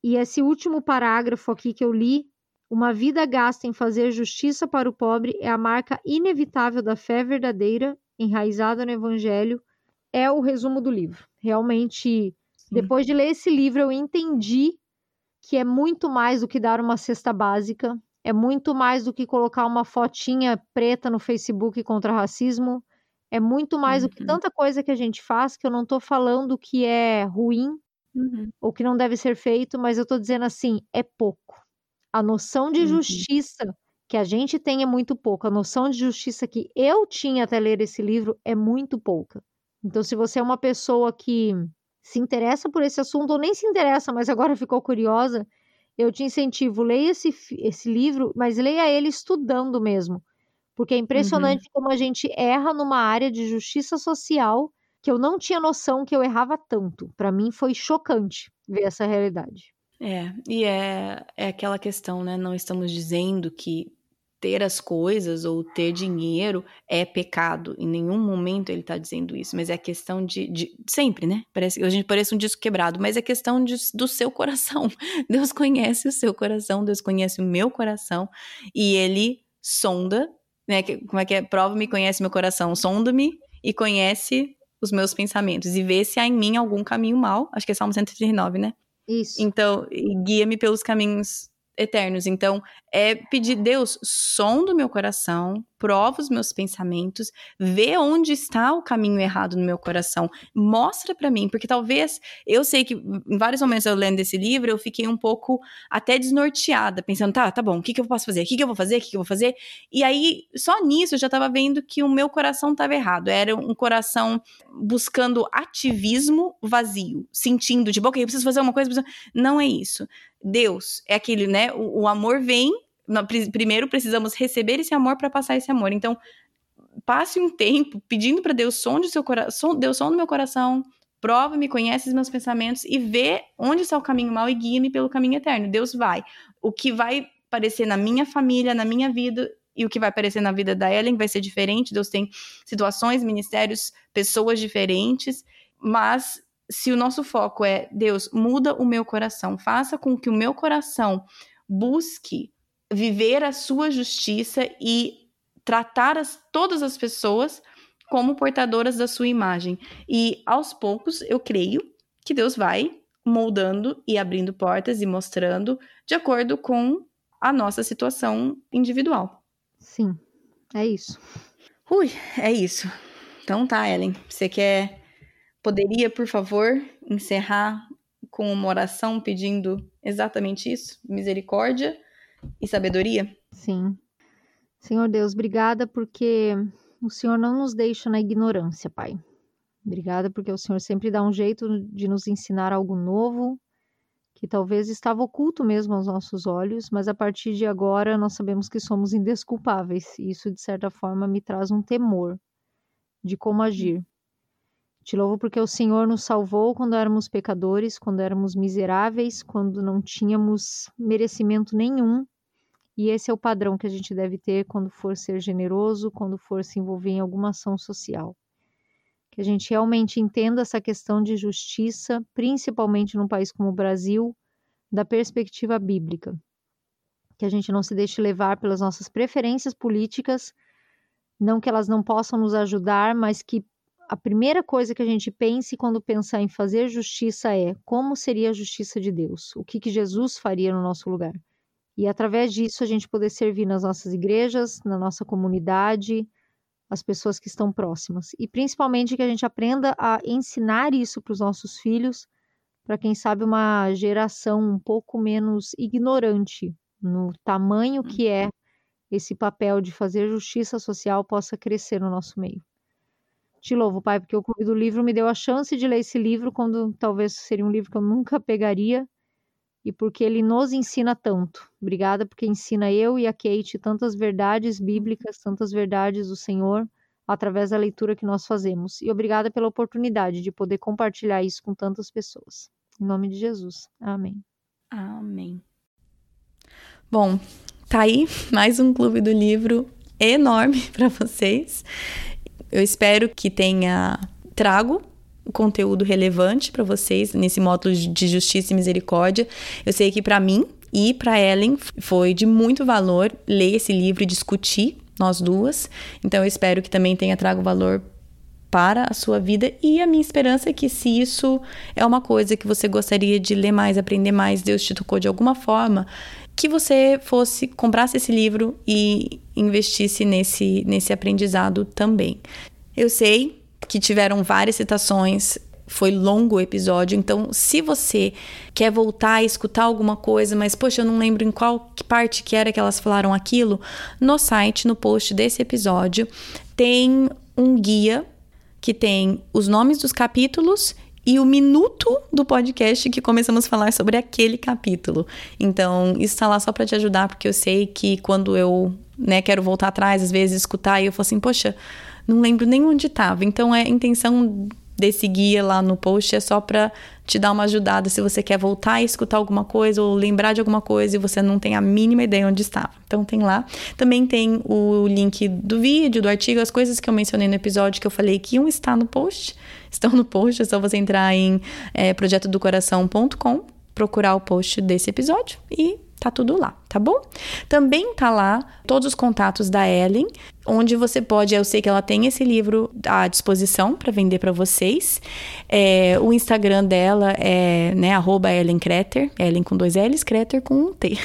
E esse último parágrafo aqui que eu li, uma vida gasta em fazer justiça para o pobre é a marca inevitável da fé verdadeira, enraizada no Evangelho, é o resumo do livro. Realmente, Sim. depois de ler esse livro, eu entendi que é muito mais do que dar uma cesta básica, é muito mais do que colocar uma fotinha preta no Facebook contra racismo. É muito mais uhum. do que uhum. tanta coisa que a gente faz que eu não estou falando que é ruim uhum. ou que não deve ser feito, mas eu estou dizendo assim, é pouco. A noção de uhum. justiça que a gente tem é muito pouco. A noção de justiça que eu tinha até ler esse livro é muito pouca. Então, se você é uma pessoa que se interessa por esse assunto, ou nem se interessa, mas agora ficou curiosa, eu te incentivo, leia esse, esse livro, mas leia ele estudando mesmo. Porque é impressionante uhum. como a gente erra numa área de justiça social que eu não tinha noção que eu errava tanto. Para mim foi chocante ver essa realidade. É, e é, é aquela questão, né? Não estamos dizendo que ter as coisas ou ter dinheiro é pecado. Em nenhum momento ele está dizendo isso, mas é questão de, de, sempre, né? Parece a gente parece um disco quebrado, mas é questão de, do seu coração. Deus conhece o seu coração, Deus conhece o meu coração e ele sonda, né? Como é que é? Prova-me, conhece meu coração, sonda-me e conhece os meus pensamentos e vê se há em mim algum caminho mal. Acho que é Salmo 139, né? Isso. Então, guia-me pelos caminhos eternos. Então, é pedir, Deus, som do meu coração, prova os meus pensamentos, vê onde está o caminho errado no meu coração, mostra para mim, porque talvez eu sei que em vários momentos eu lendo esse livro, eu fiquei um pouco até desnorteada, pensando, tá, tá bom, o que, que eu posso fazer? O que, que eu vou fazer? O que, que eu vou fazer? E aí, só nisso eu já tava vendo que o meu coração estava errado. Era um coração buscando ativismo vazio, sentindo, tipo, ok, eu preciso fazer uma coisa, preciso... não é isso. Deus é aquele, né? O, o amor vem primeiro precisamos receber esse amor para passar esse amor. Então, passe um tempo pedindo para Deus som de seu coração, Deus som do meu coração, prova-me, conhece os meus pensamentos e vê onde está o caminho mal e guia-me pelo caminho eterno. Deus vai. O que vai aparecer na minha família, na minha vida e o que vai aparecer na vida da Ellen vai ser diferente. Deus tem situações, ministérios, pessoas diferentes, mas se o nosso foco é Deus, muda o meu coração, faça com que o meu coração busque viver a sua justiça e tratar as, todas as pessoas como portadoras da sua imagem. E aos poucos, eu creio que Deus vai moldando e abrindo portas e mostrando de acordo com a nossa situação individual. Sim, é isso. Ui, é isso. Então tá, Ellen, você quer poderia, por favor, encerrar com uma oração pedindo exatamente isso? Misericórdia e sabedoria? Sim. Senhor Deus, obrigada porque o Senhor não nos deixa na ignorância, Pai. Obrigada porque o Senhor sempre dá um jeito de nos ensinar algo novo, que talvez estava oculto mesmo aos nossos olhos, mas a partir de agora nós sabemos que somos indesculpáveis, e isso de certa forma me traz um temor de como agir. Te louvo porque o Senhor nos salvou quando éramos pecadores, quando éramos miseráveis, quando não tínhamos merecimento nenhum e esse é o padrão que a gente deve ter quando for ser generoso, quando for se envolver em alguma ação social. Que a gente realmente entenda essa questão de justiça, principalmente num país como o Brasil, da perspectiva bíblica. Que a gente não se deixe levar pelas nossas preferências políticas, não que elas não possam nos ajudar, mas que a primeira coisa que a gente pense quando pensar em fazer justiça é como seria a justiça de Deus, o que, que Jesus faria no nosso lugar e através disso a gente poder servir nas nossas igrejas, na nossa comunidade, as pessoas que estão próximas. E principalmente que a gente aprenda a ensinar isso para os nossos filhos, para quem sabe uma geração um pouco menos ignorante no tamanho que é esse papel de fazer justiça social possa crescer no nosso meio. Te louvo, Pai, porque o Clube do Livro me deu a chance de ler esse livro quando talvez seria um livro que eu nunca pegaria e porque ele nos ensina tanto. Obrigada porque ensina eu e a Kate tantas verdades bíblicas, tantas verdades do Senhor através da leitura que nós fazemos. E obrigada pela oportunidade de poder compartilhar isso com tantas pessoas. Em nome de Jesus. Amém. Amém. Bom, tá aí mais um clube do livro enorme para vocês. Eu espero que tenha trago conteúdo relevante para vocês nesse módulo de justiça e misericórdia. Eu sei que para mim e para Ellen foi de muito valor ler esse livro e discutir nós duas. Então eu espero que também tenha trago valor para a sua vida e a minha esperança é que se isso é uma coisa que você gostaria de ler mais, aprender mais, Deus te tocou de alguma forma, que você fosse comprasse esse livro e investisse nesse nesse aprendizado também. Eu sei que tiveram várias citações foi longo o episódio, então se você quer voltar a escutar alguma coisa, mas poxa, eu não lembro em qual parte que era que elas falaram aquilo, no site, no post desse episódio, tem um guia que tem os nomes dos capítulos e o minuto do podcast que começamos a falar sobre aquele capítulo. Então, isso está lá só para te ajudar, porque eu sei que quando eu né, quero voltar atrás, às vezes escutar, e eu falo assim, poxa, não lembro nem onde estava. Então, é a intenção desse guia lá no post é só para te dar uma ajudada se você quer voltar e escutar alguma coisa ou lembrar de alguma coisa e você não tem a mínima ideia onde estava. Então tem lá. Também tem o link do vídeo, do artigo, as coisas que eu mencionei no episódio que eu falei que iam estar no post. Estão no post, é só você entrar em é, projetodocoração.com, procurar o post desse episódio e tá tudo lá, tá bom? Também tá lá todos os contatos da Ellen, onde você pode, eu sei que ela tem esse livro à disposição para vender para vocês. É, o Instagram dela é, né, Ellen Kreter, Ellen com dois L's, Kreter com um T.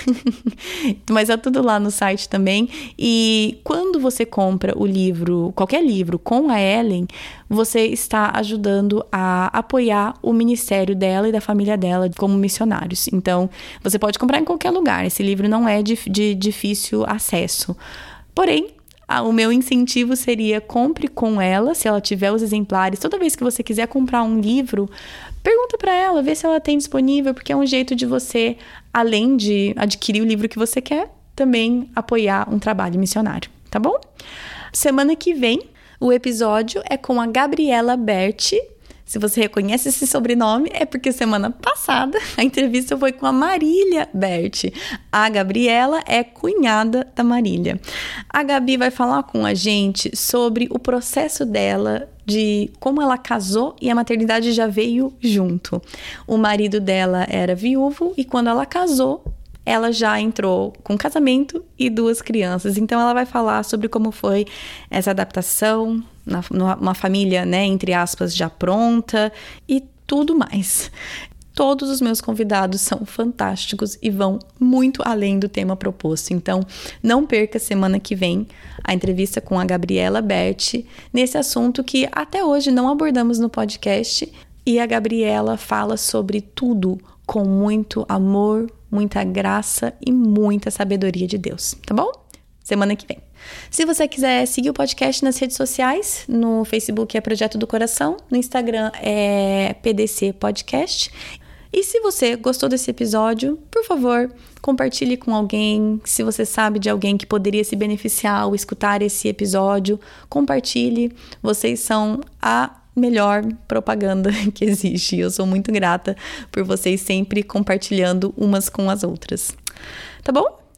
Mas é tudo lá no site também. E quando você compra o livro, qualquer livro com a Ellen, você está ajudando a apoiar o ministério dela e da família dela como missionários. Então, você pode comprar em qualquer lugar. Esse livro não é de, de difícil acesso. Porém, o meu incentivo seria compre com ela, se ela tiver os exemplares. Toda vez que você quiser comprar um livro, pergunta para ela, vê se ela tem disponível, porque é um jeito de você, além de adquirir o livro que você quer, também apoiar um trabalho missionário, tá bom? Semana que vem, o episódio é com a Gabriela Berti, se você reconhece esse sobrenome, é porque semana passada a entrevista foi com a Marília Berti. A Gabriela é cunhada da Marília. A Gabi vai falar com a gente sobre o processo dela de como ela casou e a maternidade já veio junto. O marido dela era viúvo e quando ela casou, ela já entrou com casamento e duas crianças. Então ela vai falar sobre como foi essa adaptação, na, numa família, né, entre aspas, já pronta e tudo mais. Todos os meus convidados são fantásticos e vão muito além do tema proposto. Então, não perca semana que vem a entrevista com a Gabriela Berti nesse assunto que até hoje não abordamos no podcast. E a Gabriela fala sobre tudo com muito amor, muita graça e muita sabedoria de Deus, tá bom? Semana que vem. Se você quiser seguir o podcast nas redes sociais, no Facebook é Projeto do Coração, no Instagram é PDC Podcast. E se você gostou desse episódio, por favor, compartilhe com alguém. Se você sabe de alguém que poderia se beneficiar ao escutar esse episódio, compartilhe. Vocês são a melhor propaganda que existe. Eu sou muito grata por vocês sempre compartilhando umas com as outras. Tá bom?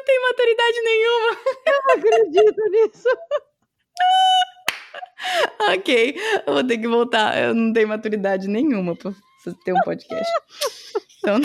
Não tenho maturidade nenhuma. Eu não acredito nisso. ok, eu vou ter que voltar. Eu não tenho maturidade nenhuma pra ter um podcast. Então.